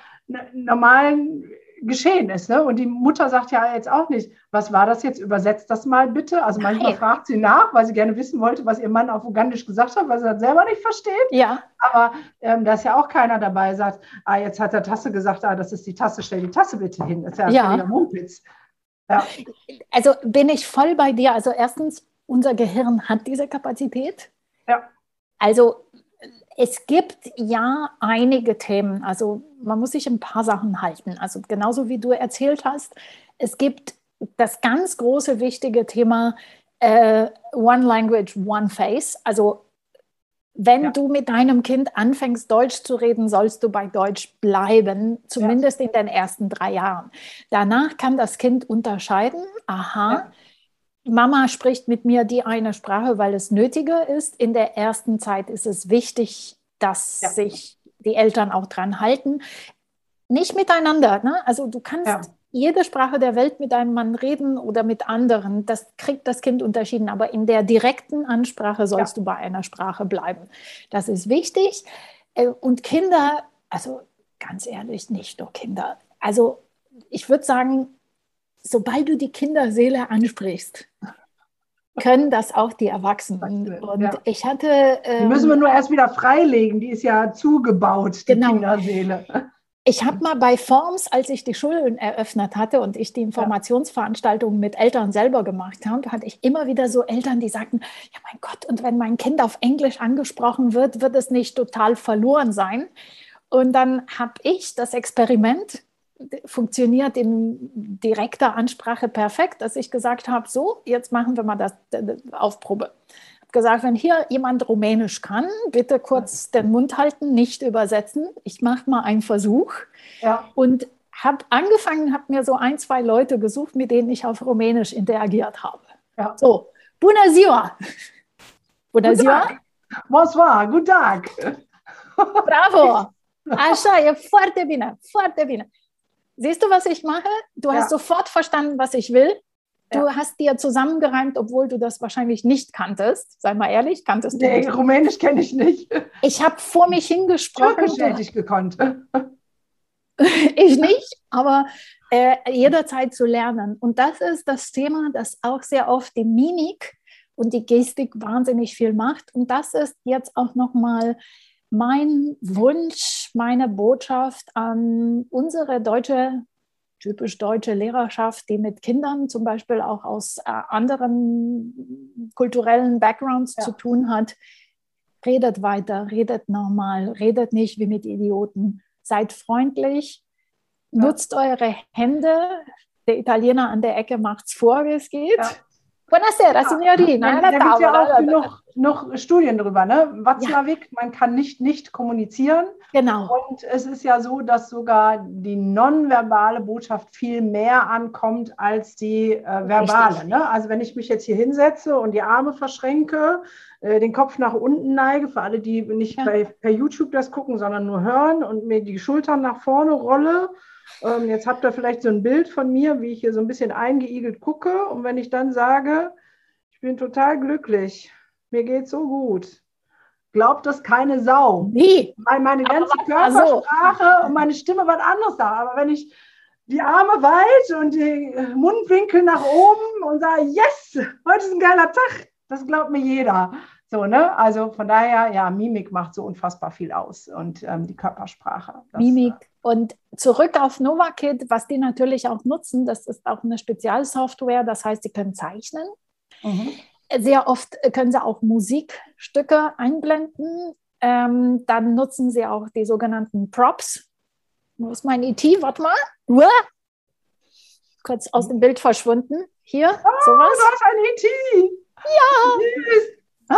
normalen geschehen ist. Ne? Und die Mutter sagt ja jetzt auch nicht, was war das jetzt? Übersetzt das mal bitte. Also manchmal Nein. fragt sie nach, weil sie gerne wissen wollte, was ihr Mann auf Ugandisch gesagt hat, weil sie das selber nicht versteht. Ja. Aber ähm, da ist ja auch keiner dabei, sagt, ah, jetzt hat der Tasse gesagt, ah, das ist die Tasse, stell die Tasse bitte hin. Das ist ja, ja. Mumpitz. Ja. Also bin ich voll bei dir. Also erstens, unser Gehirn hat diese Kapazität. Ja. Also es gibt ja einige Themen, also man muss sich ein paar Sachen halten. Also genauso wie du erzählt hast, es gibt das ganz große, wichtige Thema äh, One Language, One Face. Also wenn ja. du mit deinem Kind anfängst, Deutsch zu reden, sollst du bei Deutsch bleiben, zumindest ja. in den ersten drei Jahren. Danach kann das Kind unterscheiden, aha, ja. Mama spricht mit mir die eine Sprache, weil es nötiger ist. In der ersten Zeit ist es wichtig, dass ja. sich die Eltern auch dran halten. Nicht miteinander. Ne? Also du kannst ja. jede Sprache der Welt mit einem Mann reden oder mit anderen. Das kriegt das Kind unterschieden. Aber in der direkten Ansprache sollst ja. du bei einer Sprache bleiben. Das ist wichtig. Äh, und Kinder, also ganz ehrlich, nicht nur Kinder. Also ich würde sagen, sobald du die Kinderseele ansprichst, können das auch die Erwachsenen. Und ja. ich hatte. Ähm, die müssen wir nur erst wieder freilegen, die ist ja zugebaut, die genau. Kinderseele. Ich habe mal bei Forms, als ich die Schulen eröffnet hatte und ich die Informationsveranstaltungen mit Eltern selber gemacht habe, hatte ich immer wieder so Eltern, die sagten, ja mein Gott, und wenn mein Kind auf Englisch angesprochen wird, wird es nicht total verloren sein. Und dann habe ich das Experiment funktioniert in direkter Ansprache perfekt, dass ich gesagt habe, so, jetzt machen wir mal das auf Probe. Ich habe gesagt, wenn hier jemand Rumänisch kann, bitte kurz den Mund halten, nicht übersetzen. Ich mache mal einen Versuch. Ja. Und habe angefangen, habe mir so ein, zwei Leute gesucht, mit denen ich auf Rumänisch interagiert habe. Ja. So, Bună ziua! Bună ziua! Bonsoir, guten Tag! Bravo! *laughs* Așa, e foarte bine, foarte bine. Siehst du, was ich mache? Du hast ja. sofort verstanden, was ich will. Du ja. hast dir zusammengereimt, obwohl du das wahrscheinlich nicht kanntest. Sei mal ehrlich, kanntest du nee, nicht. Rumänisch kenne ich nicht. Ich habe vor mich hingesprochen. Türkisch hätte ich gekonnt. *laughs* ich nicht, aber äh, jederzeit zu lernen. Und das ist das Thema, das auch sehr oft die Mimik und die Gestik wahnsinnig viel macht. Und das ist jetzt auch nochmal mein Wunsch, meine Botschaft an unsere deutsche, typisch deutsche Lehrerschaft, die mit Kindern zum Beispiel auch aus äh, anderen kulturellen Backgrounds ja. zu tun hat, redet weiter, redet normal, redet nicht wie mit Idioten, seid freundlich, ja. nutzt eure Hände. Der Italiener an der Ecke macht es vor, wie es geht. Ja. Buonasera, signorina. Ja, da gibt ja auch noch, noch Studien drüber, ne? Watzlawick, ja. man kann nicht nicht kommunizieren. Genau. Und es ist ja so, dass sogar die nonverbale Botschaft viel mehr ankommt als die äh, verbale. Ne? Also wenn ich mich jetzt hier hinsetze und die Arme verschränke, äh, den Kopf nach unten neige, für alle, die nicht ja. bei, per YouTube das gucken, sondern nur hören und mir die Schultern nach vorne rolle, ähm, jetzt habt ihr vielleicht so ein Bild von mir, wie ich hier so ein bisschen eingeigelt gucke. Und wenn ich dann sage, ich bin total glücklich, mir geht so gut, glaubt das keine Sau. Nee. Weil meine ganze Körpersprache also. und meine Stimme was anderes da. Aber wenn ich die Arme weit und die Mundwinkel nach oben und sage, yes, heute ist ein geiler Tag, das glaubt mir jeder. So, ne? Also von daher, ja, Mimik macht so unfassbar viel aus und ähm, die Körpersprache. Das, Mimik. Und zurück auf NovaKit, was die natürlich auch nutzen, das ist auch eine Spezialsoftware, das heißt, sie können zeichnen. Mhm. Sehr oft können sie auch Musikstücke einblenden. Ähm, dann nutzen sie auch die sogenannten Props. Wo ist mein ET? Warte mal. Uah! Kurz aus dem Bild verschwunden. Hier, oh, sowas. Du hast ein ET. Ja. Ah,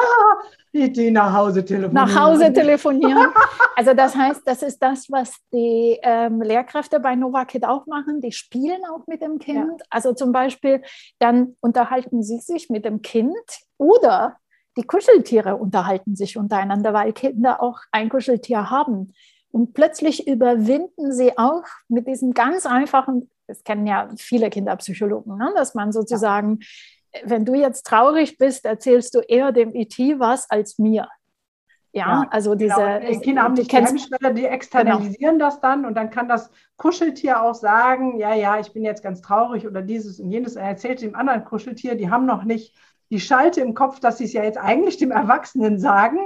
die nach Hause telefonieren. Nach Hause telefonieren. Also das heißt, das ist das, was die ähm, Lehrkräfte bei NovaKid auch machen. Die spielen auch mit dem Kind. Ja. Also zum Beispiel, dann unterhalten sie sich mit dem Kind oder die Kuscheltiere unterhalten sich untereinander, weil Kinder auch ein Kuscheltier haben. Und plötzlich überwinden sie auch mit diesem ganz einfachen, das kennen ja viele Kinderpsychologen, ne? dass man sozusagen ja wenn du jetzt traurig bist, erzählst du eher dem IT was als mir. Ja, ja also diese. Genau. Die Kinder haben die Hemmschwelle, die externalisieren genau. das dann und dann kann das Kuscheltier auch sagen: Ja, ja, ich bin jetzt ganz traurig oder dieses und jenes. Er erzählt dem anderen Kuscheltier, die haben noch nicht die Schalte im Kopf, dass sie es ja jetzt eigentlich dem Erwachsenen sagen.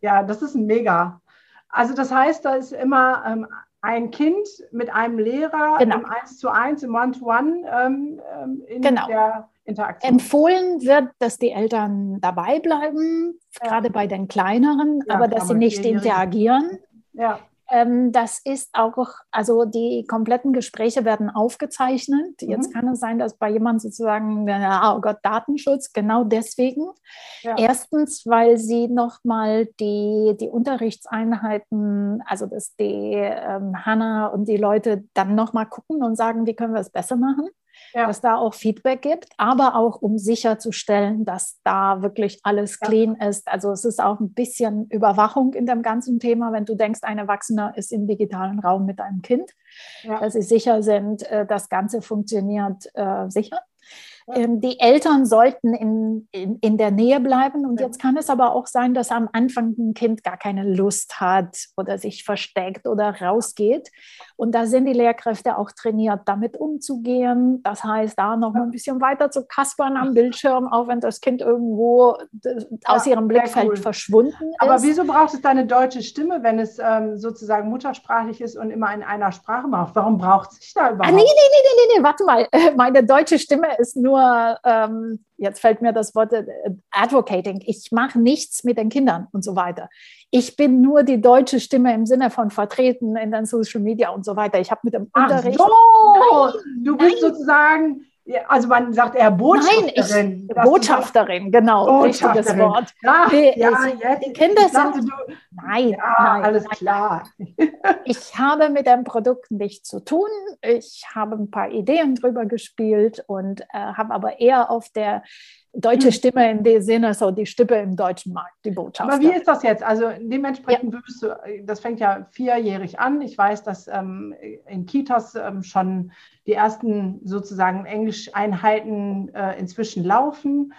Ja, das ist ein Mega. Also, das heißt, da ist immer ähm, ein Kind mit einem Lehrer genau. im 1 zu 1, im One-to-One -One, ähm, ähm, in genau. der Interaktion. Empfohlen wird, dass die Eltern dabei bleiben, ja. gerade bei den kleineren, ja, aber dass sie nicht interagieren. Ja. Ähm, das ist auch, also die kompletten Gespräche werden aufgezeichnet. Mhm. Jetzt kann es sein, dass bei jemandem sozusagen, oh Gott, Datenschutz, genau deswegen. Ja. Erstens, weil sie nochmal die, die Unterrichtseinheiten, also dass die ähm, Hanna und die Leute dann nochmal gucken und sagen, wie können wir es besser machen ja. dass da auch Feedback gibt, aber auch um sicherzustellen, dass da wirklich alles clean ja. ist. Also es ist auch ein bisschen Überwachung in dem ganzen Thema, wenn du denkst, ein Erwachsener ist im digitalen Raum mit einem Kind, ja. dass sie sicher sind, äh, das Ganze funktioniert äh, sicher. Ähm, die Eltern sollten in, in, in, der Nähe bleiben. Und jetzt kann es aber auch sein, dass am Anfang ein Kind gar keine Lust hat oder sich versteckt oder rausgeht. Und da sind die Lehrkräfte auch trainiert, damit umzugehen. Das heißt, da noch mal ein bisschen weiter zu kaspern am Bildschirm, auch wenn das Kind irgendwo aus ihrem Blickfeld cool. verschwunden ist. Aber wieso braucht es deine deutsche Stimme, wenn es ähm, sozusagen muttersprachlich ist und immer in einer Sprache macht? Warum braucht es sich da überhaupt? Ah, nee, nee, nee, nee, nee, warte mal. *laughs* Meine deutsche Stimme ist nur nur, ähm, jetzt fällt mir das Wort äh, Advocating, ich mache nichts mit den Kindern und so weiter. Ich bin nur die deutsche Stimme im Sinne von vertreten in den Social Media und so weiter. Ich habe mit dem Ach Unterricht. So, nein, du bist nein. sozusagen also man sagt eher Botschafterin. Nein, ich, Botschafterin, genau, Botschafterin. richtiges Wort. Ach, die, ja, jetzt, die Kinder dachte, sind. Du, nein, ja, nein, alles nein. klar. Ich habe mit dem Produkt nichts zu tun. Ich habe ein paar Ideen drüber gespielt und äh, habe aber eher auf der deutsche hm. Stimme in dem Sinne, so die Stimme im deutschen Markt, die Botschaft. Aber wie ist das jetzt? Also dementsprechend ja. würdest du, das fängt ja vierjährig an. Ich weiß, dass ähm, in Kitas ähm, schon die ersten sozusagen Englischeinheiten äh, inzwischen laufen.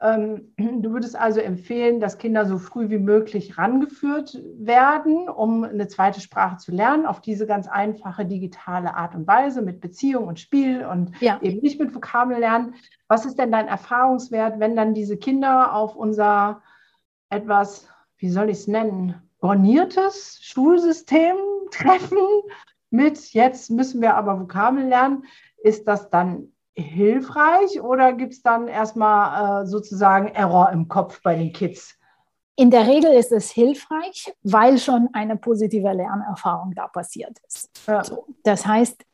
Ähm, *clears throat* du würdest also empfehlen, dass Kinder so früh wie möglich rangeführt werden, um eine zweite Sprache zu lernen, auf diese ganz einfache digitale Art und Weise mit Beziehung und Spiel und ja. eben nicht mit Vokabel lernen. Was ist denn dein Erfahrungswert, wenn dann diese Kinder auf unser etwas, wie soll ich es nennen, borniertes Schulsystem *laughs* treffen mit, jetzt müssen wir aber Vokabeln lernen, ist das dann hilfreich oder gibt es dann erstmal äh, sozusagen Error im Kopf bei den Kids? In der Regel ist es hilfreich, weil schon eine positive Lernerfahrung da passiert ist. Ja. So, das heißt,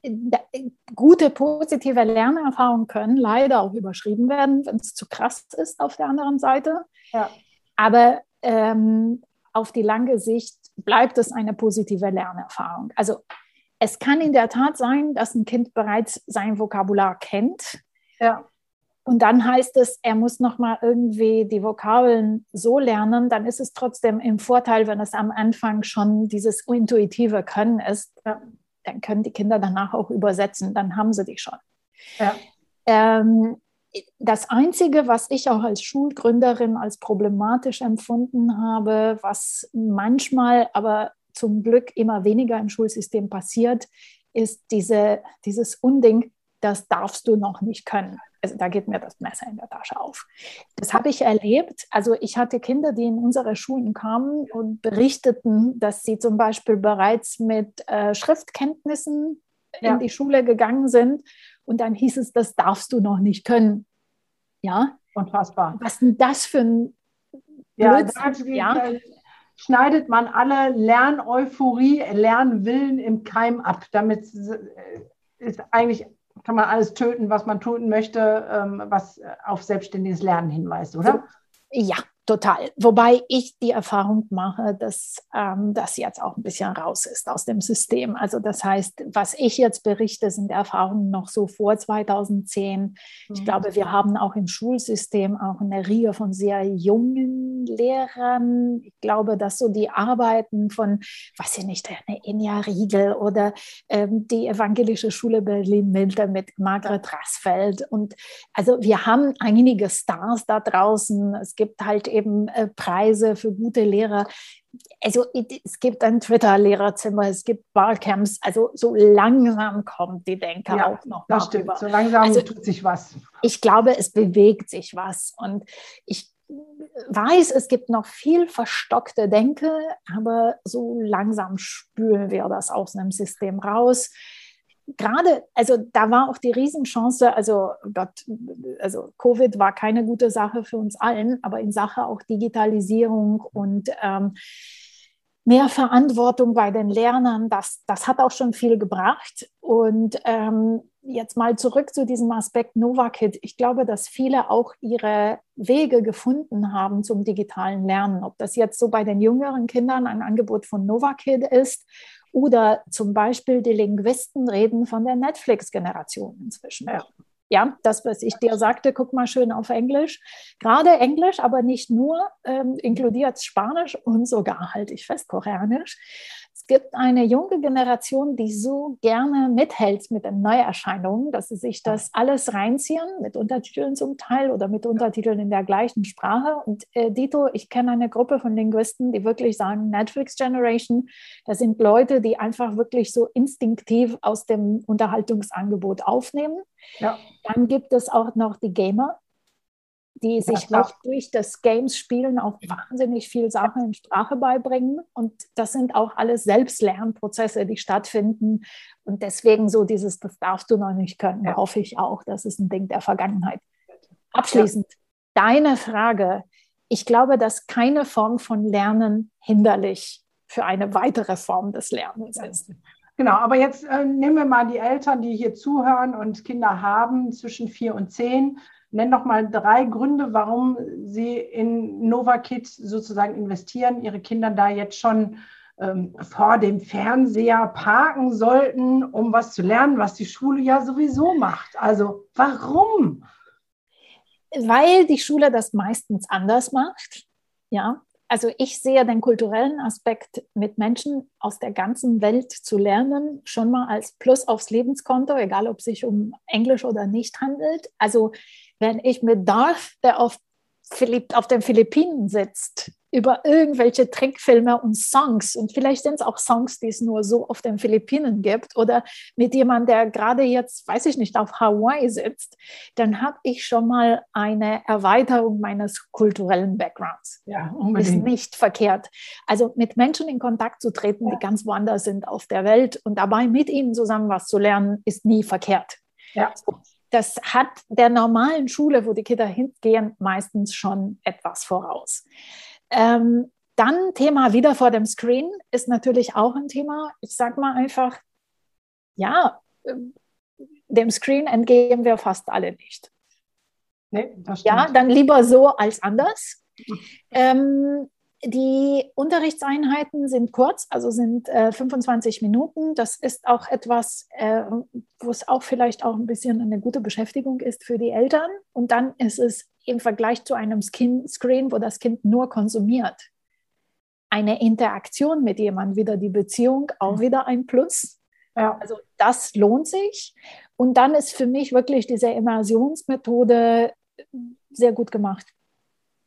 gute positive Lernerfahrungen können leider auch überschrieben werden, wenn es zu krass ist auf der anderen Seite. Ja. Aber ähm, auf die lange Sicht bleibt es eine positive Lernerfahrung. Also es kann in der Tat sein, dass ein Kind bereits sein Vokabular kennt. Ja. Und dann heißt es, er muss noch mal irgendwie die Vokabeln so lernen, dann ist es trotzdem im Vorteil, wenn es am Anfang schon dieses intuitive Können ist. Ja. Dann können die Kinder danach auch übersetzen, dann haben sie die schon. Ja. Ähm, das Einzige, was ich auch als Schulgründerin als problematisch empfunden habe, was manchmal aber zum Glück immer weniger im Schulsystem passiert, ist diese, dieses Unding, das darfst du noch nicht können. Also da geht mir das Messer in der Tasche auf. Das habe ich erlebt. Also ich hatte Kinder, die in unsere Schulen kamen und berichteten, dass sie zum Beispiel bereits mit äh, Schriftkenntnissen ja. in die Schule gegangen sind und dann hieß es, das darfst du noch nicht können. Ja. Unfassbar. Was denn das für ein Blödsinn? Ja, ja schneidet man alle Lerneuphorie, Lernwillen im Keim ab. Damit ist eigentlich, kann man alles töten, was man tun möchte, ähm, was auf selbstständiges Lernen hinweist, oder? Ja, Total. Wobei ich die Erfahrung mache, dass ähm, das jetzt auch ein bisschen raus ist aus dem System. Also das heißt, was ich jetzt berichte, sind Erfahrungen noch so vor 2010. Mhm. Ich glaube, wir haben auch im Schulsystem auch eine Riege von sehr jungen Lehrern. Ich glaube, dass so die Arbeiten von, weiß ich nicht, eine Inja Riegel oder ähm, die Evangelische Schule Berlin-Milter mit Margret Rassfeld. Und also wir haben einige Stars da draußen. Es gibt halt eben äh, Preise für gute Lehrer. Also es gibt ein Twitter-Lehrerzimmer, es gibt Barcamps. Also so langsam kommt die Denker ja, auch noch. Das stimmt, so langsam also, tut sich was. Ich glaube, es bewegt sich was. Und ich weiß, es gibt noch viel verstockte Denke, aber so langsam spülen wir das aus einem System raus gerade, also da war auch die Riesenchance, also Gott, also Covid war keine gute Sache für uns allen, aber in Sache auch Digitalisierung und ähm, mehr Verantwortung bei den Lernern, das, das hat auch schon viel gebracht. Und ähm, jetzt mal zurück zu diesem Aspekt NovaKid. Ich glaube, dass viele auch ihre Wege gefunden haben zum digitalen Lernen. Ob das jetzt so bei den jüngeren Kindern ein Angebot von NovaKid ist oder zum Beispiel die Linguisten reden von der Netflix-Generation inzwischen. Ja. ja. das, was ich dir sagte, guck mal schön auf Englisch. Gerade Englisch, aber nicht nur, ähm, inkludiert Spanisch und sogar, halte ich fest, Koreanisch. Es gibt eine junge Generation, die so gerne mithält mit den Neuerscheinungen, dass sie sich das alles reinziehen, mit Untertiteln zum Teil oder mit Untertiteln in der gleichen Sprache. Und äh, Dito, ich kenne eine Gruppe von Linguisten, die wirklich sagen, Netflix Generation, das sind Leute, die einfach wirklich so instinktiv aus dem Unterhaltungsangebot aufnehmen. Ja. Dann gibt es auch noch die Gamer, die sich ja, auch durch das Games-Spielen auch wahnsinnig viel Sachen in Sprache beibringen. Und das sind auch alles Selbstlernprozesse, die stattfinden. Und deswegen so dieses, das darfst du noch nicht können, ja. hoffe ich auch. Das ist ein Ding der Vergangenheit. Abschließend, ja. deine Frage. Ich glaube, dass keine Form von Lernen hinderlich für eine weitere Form des Lernens ist. Genau, aber jetzt äh, nehmen wir mal die Eltern, die hier zuhören und Kinder haben zwischen vier und zehn Nenn doch mal drei Gründe, warum Sie in NovaKid sozusagen investieren, Ihre Kinder da jetzt schon ähm, vor dem Fernseher parken sollten, um was zu lernen, was die Schule ja sowieso macht. Also warum? Weil die Schule das meistens anders macht. Ja, also ich sehe den kulturellen Aspekt mit Menschen aus der ganzen Welt zu lernen schon mal als Plus aufs Lebenskonto, egal ob es sich um Englisch oder nicht handelt. Also wenn ich mit Darth, der auf, Philipp, auf den Philippinen sitzt, über irgendwelche Trickfilme und Songs. Und vielleicht sind es auch Songs, die es nur so auf den Philippinen gibt oder mit jemandem, der gerade jetzt, weiß ich nicht, auf Hawaii sitzt, dann habe ich schon mal eine Erweiterung meines kulturellen Backgrounds. Ja, unbedingt. Ist nicht verkehrt. Also mit Menschen in Kontakt zu treten, ja. die ganz woanders sind auf der Welt und dabei mit ihnen zusammen was zu lernen, ist nie verkehrt. Ja. Das hat der normalen Schule, wo die Kinder hingehen, meistens schon etwas voraus. Ähm, dann Thema wieder vor dem Screen ist natürlich auch ein Thema. Ich sage mal einfach, ja, ähm, dem Screen entgehen wir fast alle nicht. Nee, ja, dann lieber so als anders. Ähm, die Unterrichtseinheiten sind kurz, also sind äh, 25 Minuten. Das ist auch etwas, äh, wo es auch vielleicht auch ein bisschen eine gute Beschäftigung ist für die Eltern. Und dann ist es im Vergleich zu einem Skin Screen, wo das Kind nur konsumiert, eine Interaktion mit jemandem, wieder die Beziehung, auch wieder ein Plus. Ja. Also das lohnt sich. Und dann ist für mich wirklich diese Immersionsmethode sehr gut gemacht.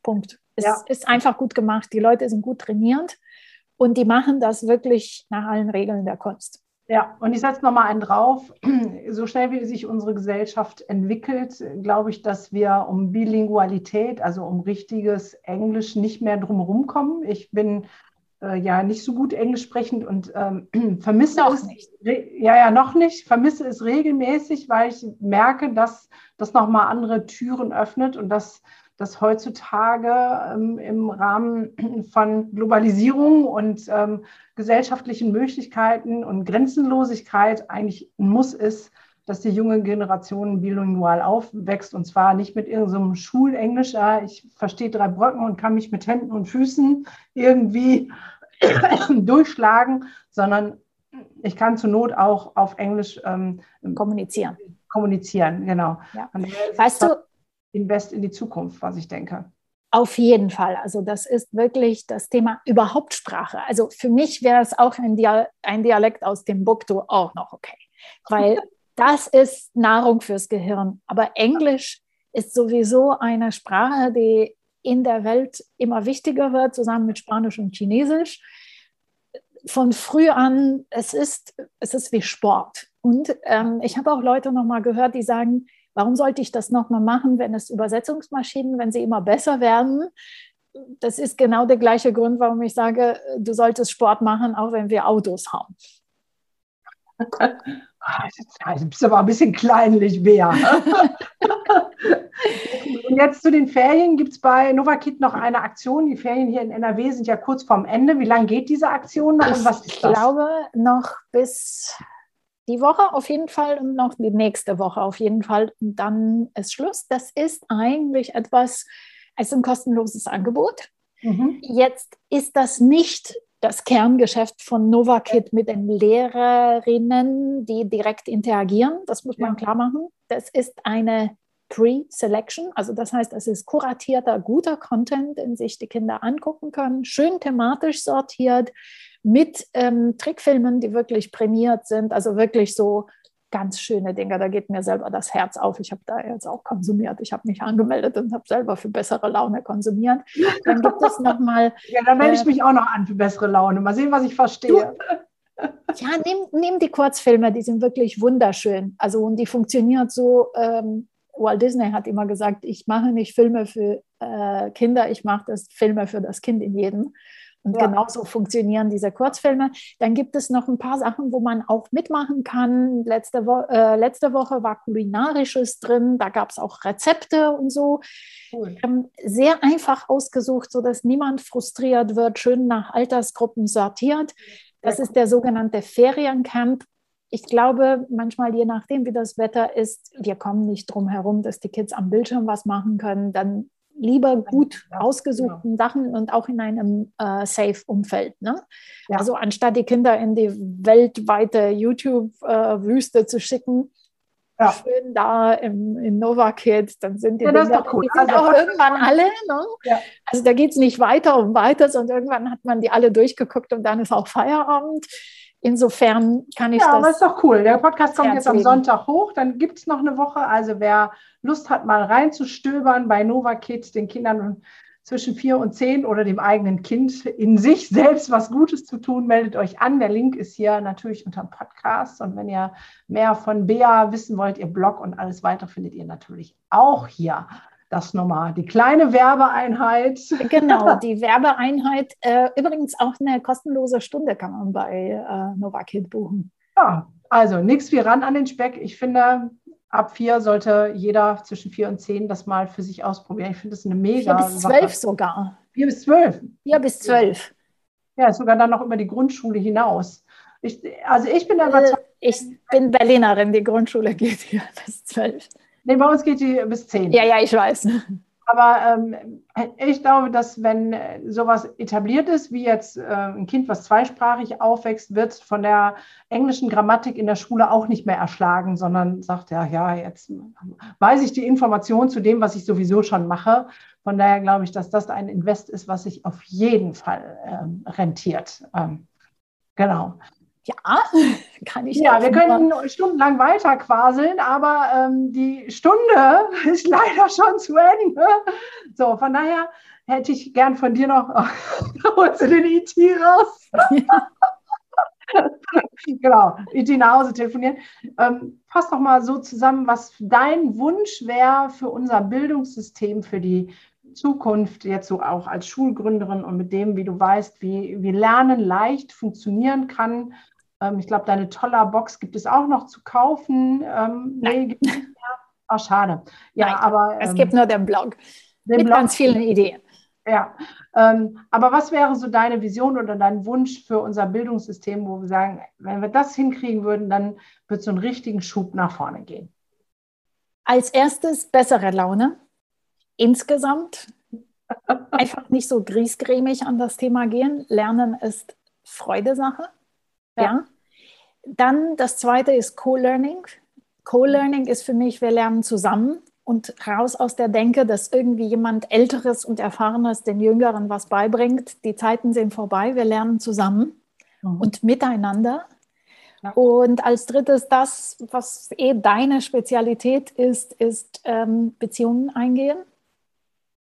Punkt. Es ja. ist einfach gut gemacht. Die Leute sind gut trainiert und die machen das wirklich nach allen Regeln der Kunst. Ja, und ich setze nochmal einen drauf. *clears throat* So schnell wie sich unsere Gesellschaft entwickelt, glaube ich, dass wir um Bilingualität, also um richtiges Englisch, nicht mehr drumherum kommen. Ich bin äh, ja nicht so gut Englisch sprechend und ähm, *clears throat* vermisse noch es nicht. Ja, ja, noch nicht. Vermisse es regelmäßig, weil ich merke, dass das nochmal andere Türen öffnet und dass dass heutzutage ähm, im Rahmen *clears throat* von Globalisierung und ähm, gesellschaftlichen Möglichkeiten und Grenzenlosigkeit eigentlich ein Muss ist, dass die junge Generation bilingual aufwächst und zwar nicht mit irgendeinem so Schulenglisch, ja, ich verstehe drei Brücken und kann mich mit Händen und Füßen irgendwie *clears throat* durchschlagen, sondern ich kann zur Not auch auf Englisch ähm, kommunizieren. Kommunizieren, genau. Ja. Weißt du, Invest in die Zukunft, was ich denke. Auf jeden Fall. Also das ist wirklich das Thema überhaupt Sprache. Also für mich wäre es auch ein, Dial ein Dialekt aus dem Buktu auch noch okay, weil *laughs* das ist Nahrung fürs Gehirn. Aber Englisch ist sowieso eine Sprache, die in der Welt immer wichtiger wird, zusammen mit Spanisch und Chinesisch. Von früh an, es ist, es ist wie Sport. Und ähm, ich habe auch Leute noch mal gehört, die sagen, Warum sollte ich das nochmal machen, wenn es Übersetzungsmaschinen, wenn sie immer besser werden? Das ist genau der gleiche Grund, warum ich sage, du solltest Sport machen, auch wenn wir Autos haben. Du bist aber ein bisschen kleinlich, Bea. *laughs* Und jetzt zu den Ferien. Gibt es bei Novakit noch eine Aktion? Die Ferien hier in NRW sind ja kurz vorm Ende. Wie lange geht diese Aktion noch und was ist das? Ich glaube noch bis die Woche auf jeden Fall und noch die nächste Woche auf jeden Fall. Und dann ist Schluss. Das ist eigentlich etwas, es ist ein kostenloses Angebot. Mhm. Jetzt ist das nicht das Kerngeschäft von Novakit mit den Lehrerinnen, die direkt interagieren. Das muss man ja. klar machen. Das ist eine Pre-Selection, also das heißt, es ist kuratierter, guter Content, den sich die Kinder angucken können, schön thematisch sortiert, mit ähm, Trickfilmen, die wirklich prämiert sind, also wirklich so ganz schöne Dinge. Da geht mir selber das Herz auf. Ich habe da jetzt auch konsumiert. Ich habe mich angemeldet und habe selber für bessere Laune konsumiert. Dann gibt es nochmal. *laughs* Ja, dann melde ich äh, mich auch noch an für bessere Laune. Mal sehen, was ich verstehe. *laughs* Ja, nimm, nimm die Kurzfilme, die sind wirklich wunderschön. Also und die funktioniert so. Ähm, Walt Disney hat immer gesagt, ich mache nicht Filme für äh, Kinder, ich mache das Filme für das Kind in jedem. Und ja. genauso funktionieren diese Kurzfilme. Dann gibt es noch ein paar Sachen, wo man auch mitmachen kann. Letzte, Wo äh, letzte Woche war Kulinarisches drin, da gab es auch Rezepte und so. Cool. Ähm, sehr einfach ausgesucht, sodass niemand frustriert wird, schön nach Altersgruppen sortiert. Das ist der sogenannte Feriencamp. Ich glaube, manchmal, je nachdem, wie das Wetter ist, wir kommen nicht drum herum, dass die Kids am Bildschirm was machen können. Dann lieber gut ja, ausgesuchten ja. Sachen und auch in einem äh, safe-Umfeld. Ne? Ja. Also anstatt die Kinder in die weltweite YouTube-Wüste äh, zu schicken, schön da im, in Nova Kids, dann sind die, ja, Dinge, cool. die sind also, auch irgendwann alle. Ne? Also da geht es nicht weiter und weiter, sondern irgendwann hat man die alle durchgeguckt und dann ist auch Feierabend. Insofern kann ich ja, das. Ja, aber ist doch cool. Der Podcast kommt jetzt am Sonntag hoch. Dann gibt es noch eine Woche. Also wer Lust hat, mal reinzustöbern bei Nova Kids, den Kindern zwischen vier und zehn oder dem eigenen Kind in sich selbst was Gutes zu tun, meldet euch an. Der Link ist hier natürlich unter dem Podcast. Und wenn ihr mehr von Bea wissen wollt, ihr Blog und alles weitere findet ihr natürlich auch hier. Das nochmal, die kleine Werbeeinheit. Genau, *laughs* die Werbeeinheit. Äh, übrigens auch eine kostenlose Stunde kann man bei äh, Novakid buchen. Ja, also nichts wie ran an den Speck. Ich finde, ab vier sollte jeder zwischen vier und zehn das mal für sich ausprobieren. Ich finde das eine mega. Vier bis zwölf sogar. Vier bis zwölf. Vier bis zwölf. Ja, sogar dann noch über die Grundschule hinaus. Ich, also ich bin da überzeugt. Äh, ich bin Berlinerin, die Grundschule geht hier bis zwölf. Nee, bei uns geht die bis zehn. Ja, ja, ich weiß. Aber ähm, ich glaube, dass wenn sowas etabliert ist, wie jetzt äh, ein Kind, was zweisprachig aufwächst, wird von der englischen Grammatik in der Schule auch nicht mehr erschlagen, sondern sagt, ja, ja, jetzt weiß ich die Information zu dem, was ich sowieso schon mache. Von daher glaube ich, dass das ein Invest ist, was sich auf jeden Fall ähm, rentiert. Ähm, genau. Ja, *laughs* kann ich. Ja, wir können stundenlang weiter quaseln, aber ähm, die Stunde *laughs* ist leider schon zu Ende. So, von daher hätte ich gern von dir noch, *laughs* holst du den IT raus? genau, IT nach Hause telefonieren. Ähm, fass doch mal so zusammen, was dein Wunsch wäre für unser Bildungssystem, für die Zukunft, jetzt so auch als Schulgründerin und mit dem, wie du weißt, wie, wie Lernen leicht funktionieren kann ähm, ich glaube, deine toller Box gibt es auch noch zu kaufen. Ähm, Nein. Nee, oh, schade. Ja, Nein, aber. es gibt ähm, nur den Blog. Den mit Blog. ganz vielen Ideen. Ja, ähm, aber was wäre so deine Vision oder dein Wunsch für unser Bildungssystem, wo wir sagen, wenn wir das hinkriegen würden, dann wird so einen richtigen Schub nach vorne gehen? Als erstes bessere Laune. Insgesamt *laughs* einfach nicht so griesgrämig an das Thema gehen. Lernen ist Freudesache. Ja. ja. Dann das zweite ist Co-Learning. Co-Learning ist für mich, wir lernen zusammen und raus aus der Denke, dass irgendwie jemand Älteres und Erfahrenes den Jüngeren was beibringt. Die Zeiten sind vorbei, wir lernen zusammen mhm. und miteinander. Ja. Und als drittes das, was eh deine Spezialität ist, ist ähm, Beziehungen eingehen.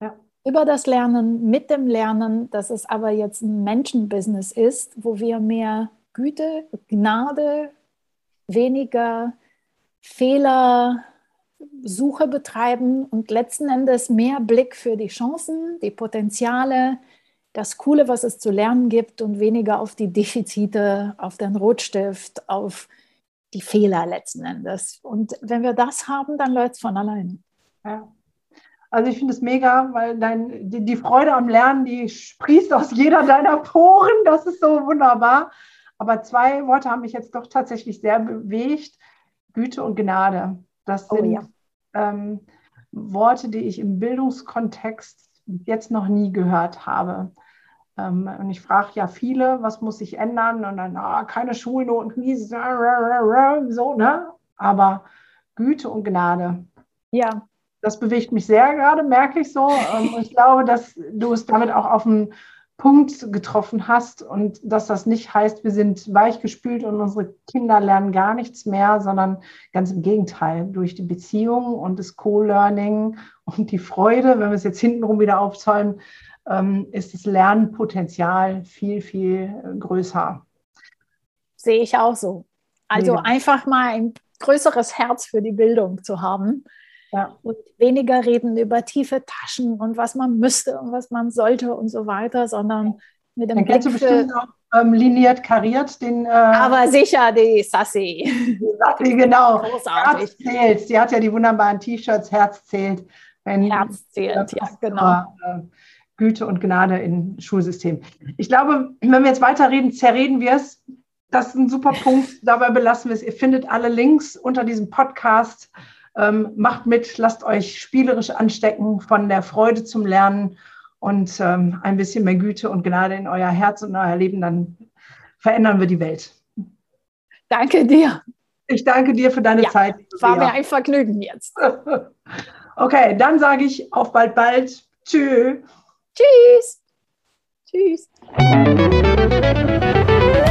Ja. Über das Lernen, mit dem Lernen, dass es aber jetzt ein Menschenbusiness ist, wo wir mehr Güte, Gnade, weniger Fehlersuche betreiben und letzten Endes mehr Blick für die Chancen, die Potenziale, das Coole, was es zu lernen gibt und weniger auf die Defizite, auf den Rotstift, auf die Fehler letzten Endes. Und wenn wir das haben, dann läuft es von allein. Ja. Also ich finde es mega, weil dein, die, die Freude am Lernen, die sprießt aus jeder deiner Poren. Das ist so wunderbar. Aber zwei Worte haben mich jetzt doch tatsächlich sehr bewegt. Güte und Gnade. Das oh sind oh, ja. ähm, Worte, die ich im Bildungskontext jetzt noch nie gehört habe. Ähm, und ich frage ja viele, was muss sich ändern? Und dann, ah, keine Schulnoten, so, ne? Aber Güte und Gnade. Ja. Das bewegt mich sehr gerade, merke ich so. Und ich glaube, dass du es damit auch auf den Punkt getroffen hast und dass das nicht heißt, wir sind weichgespült und unsere Kinder lernen gar nichts mehr, sondern ganz im Gegenteil, durch die Beziehung und das Co-Learning *laughs* und die Freude, wenn wir es jetzt hintenrum wieder aufzäumen, ähm, ist das Lernpotenzial viel, viel größer. Sehe ich auch so. Also Mega. einfach mal ein größeres Herz für die Bildung zu haben ja. Und weniger reden über tiefe Taschen und was man müsste und was man sollte und so weiter, sondern mit dem Dann Blick du bestimmt auch ähm, liniert kariert den. Äh, aber sicher die Sassy. Die Sassy, genau. Großartig. Herz zählt. Sie hat ja die wunderbaren T-Shirts, Herz zählt. Wenn, Herz zählt, ja, genau. Äh, Güte und Gnade im Schulsystem. Ich glaube, wenn wir jetzt weiterreden, zerreden wir es. Das ist ein super Punkt. Dabei belassen wir es. Ihr findet alle Links unter diesem Podcast. Ähm, macht mit, lasst euch spielerisch anstecken von der Freude zum Lernen und ähm, ein bisschen mehr Güte und Gnade in euer Herz und euer Leben, dann verändern wir die Welt. Danke dir. Ich danke dir für deine ja, Zeit. War mir ein Vergnügen jetzt. *laughs* okay, dann sage ich auf bald bald. Tschüss. Tschüss. Tschüss.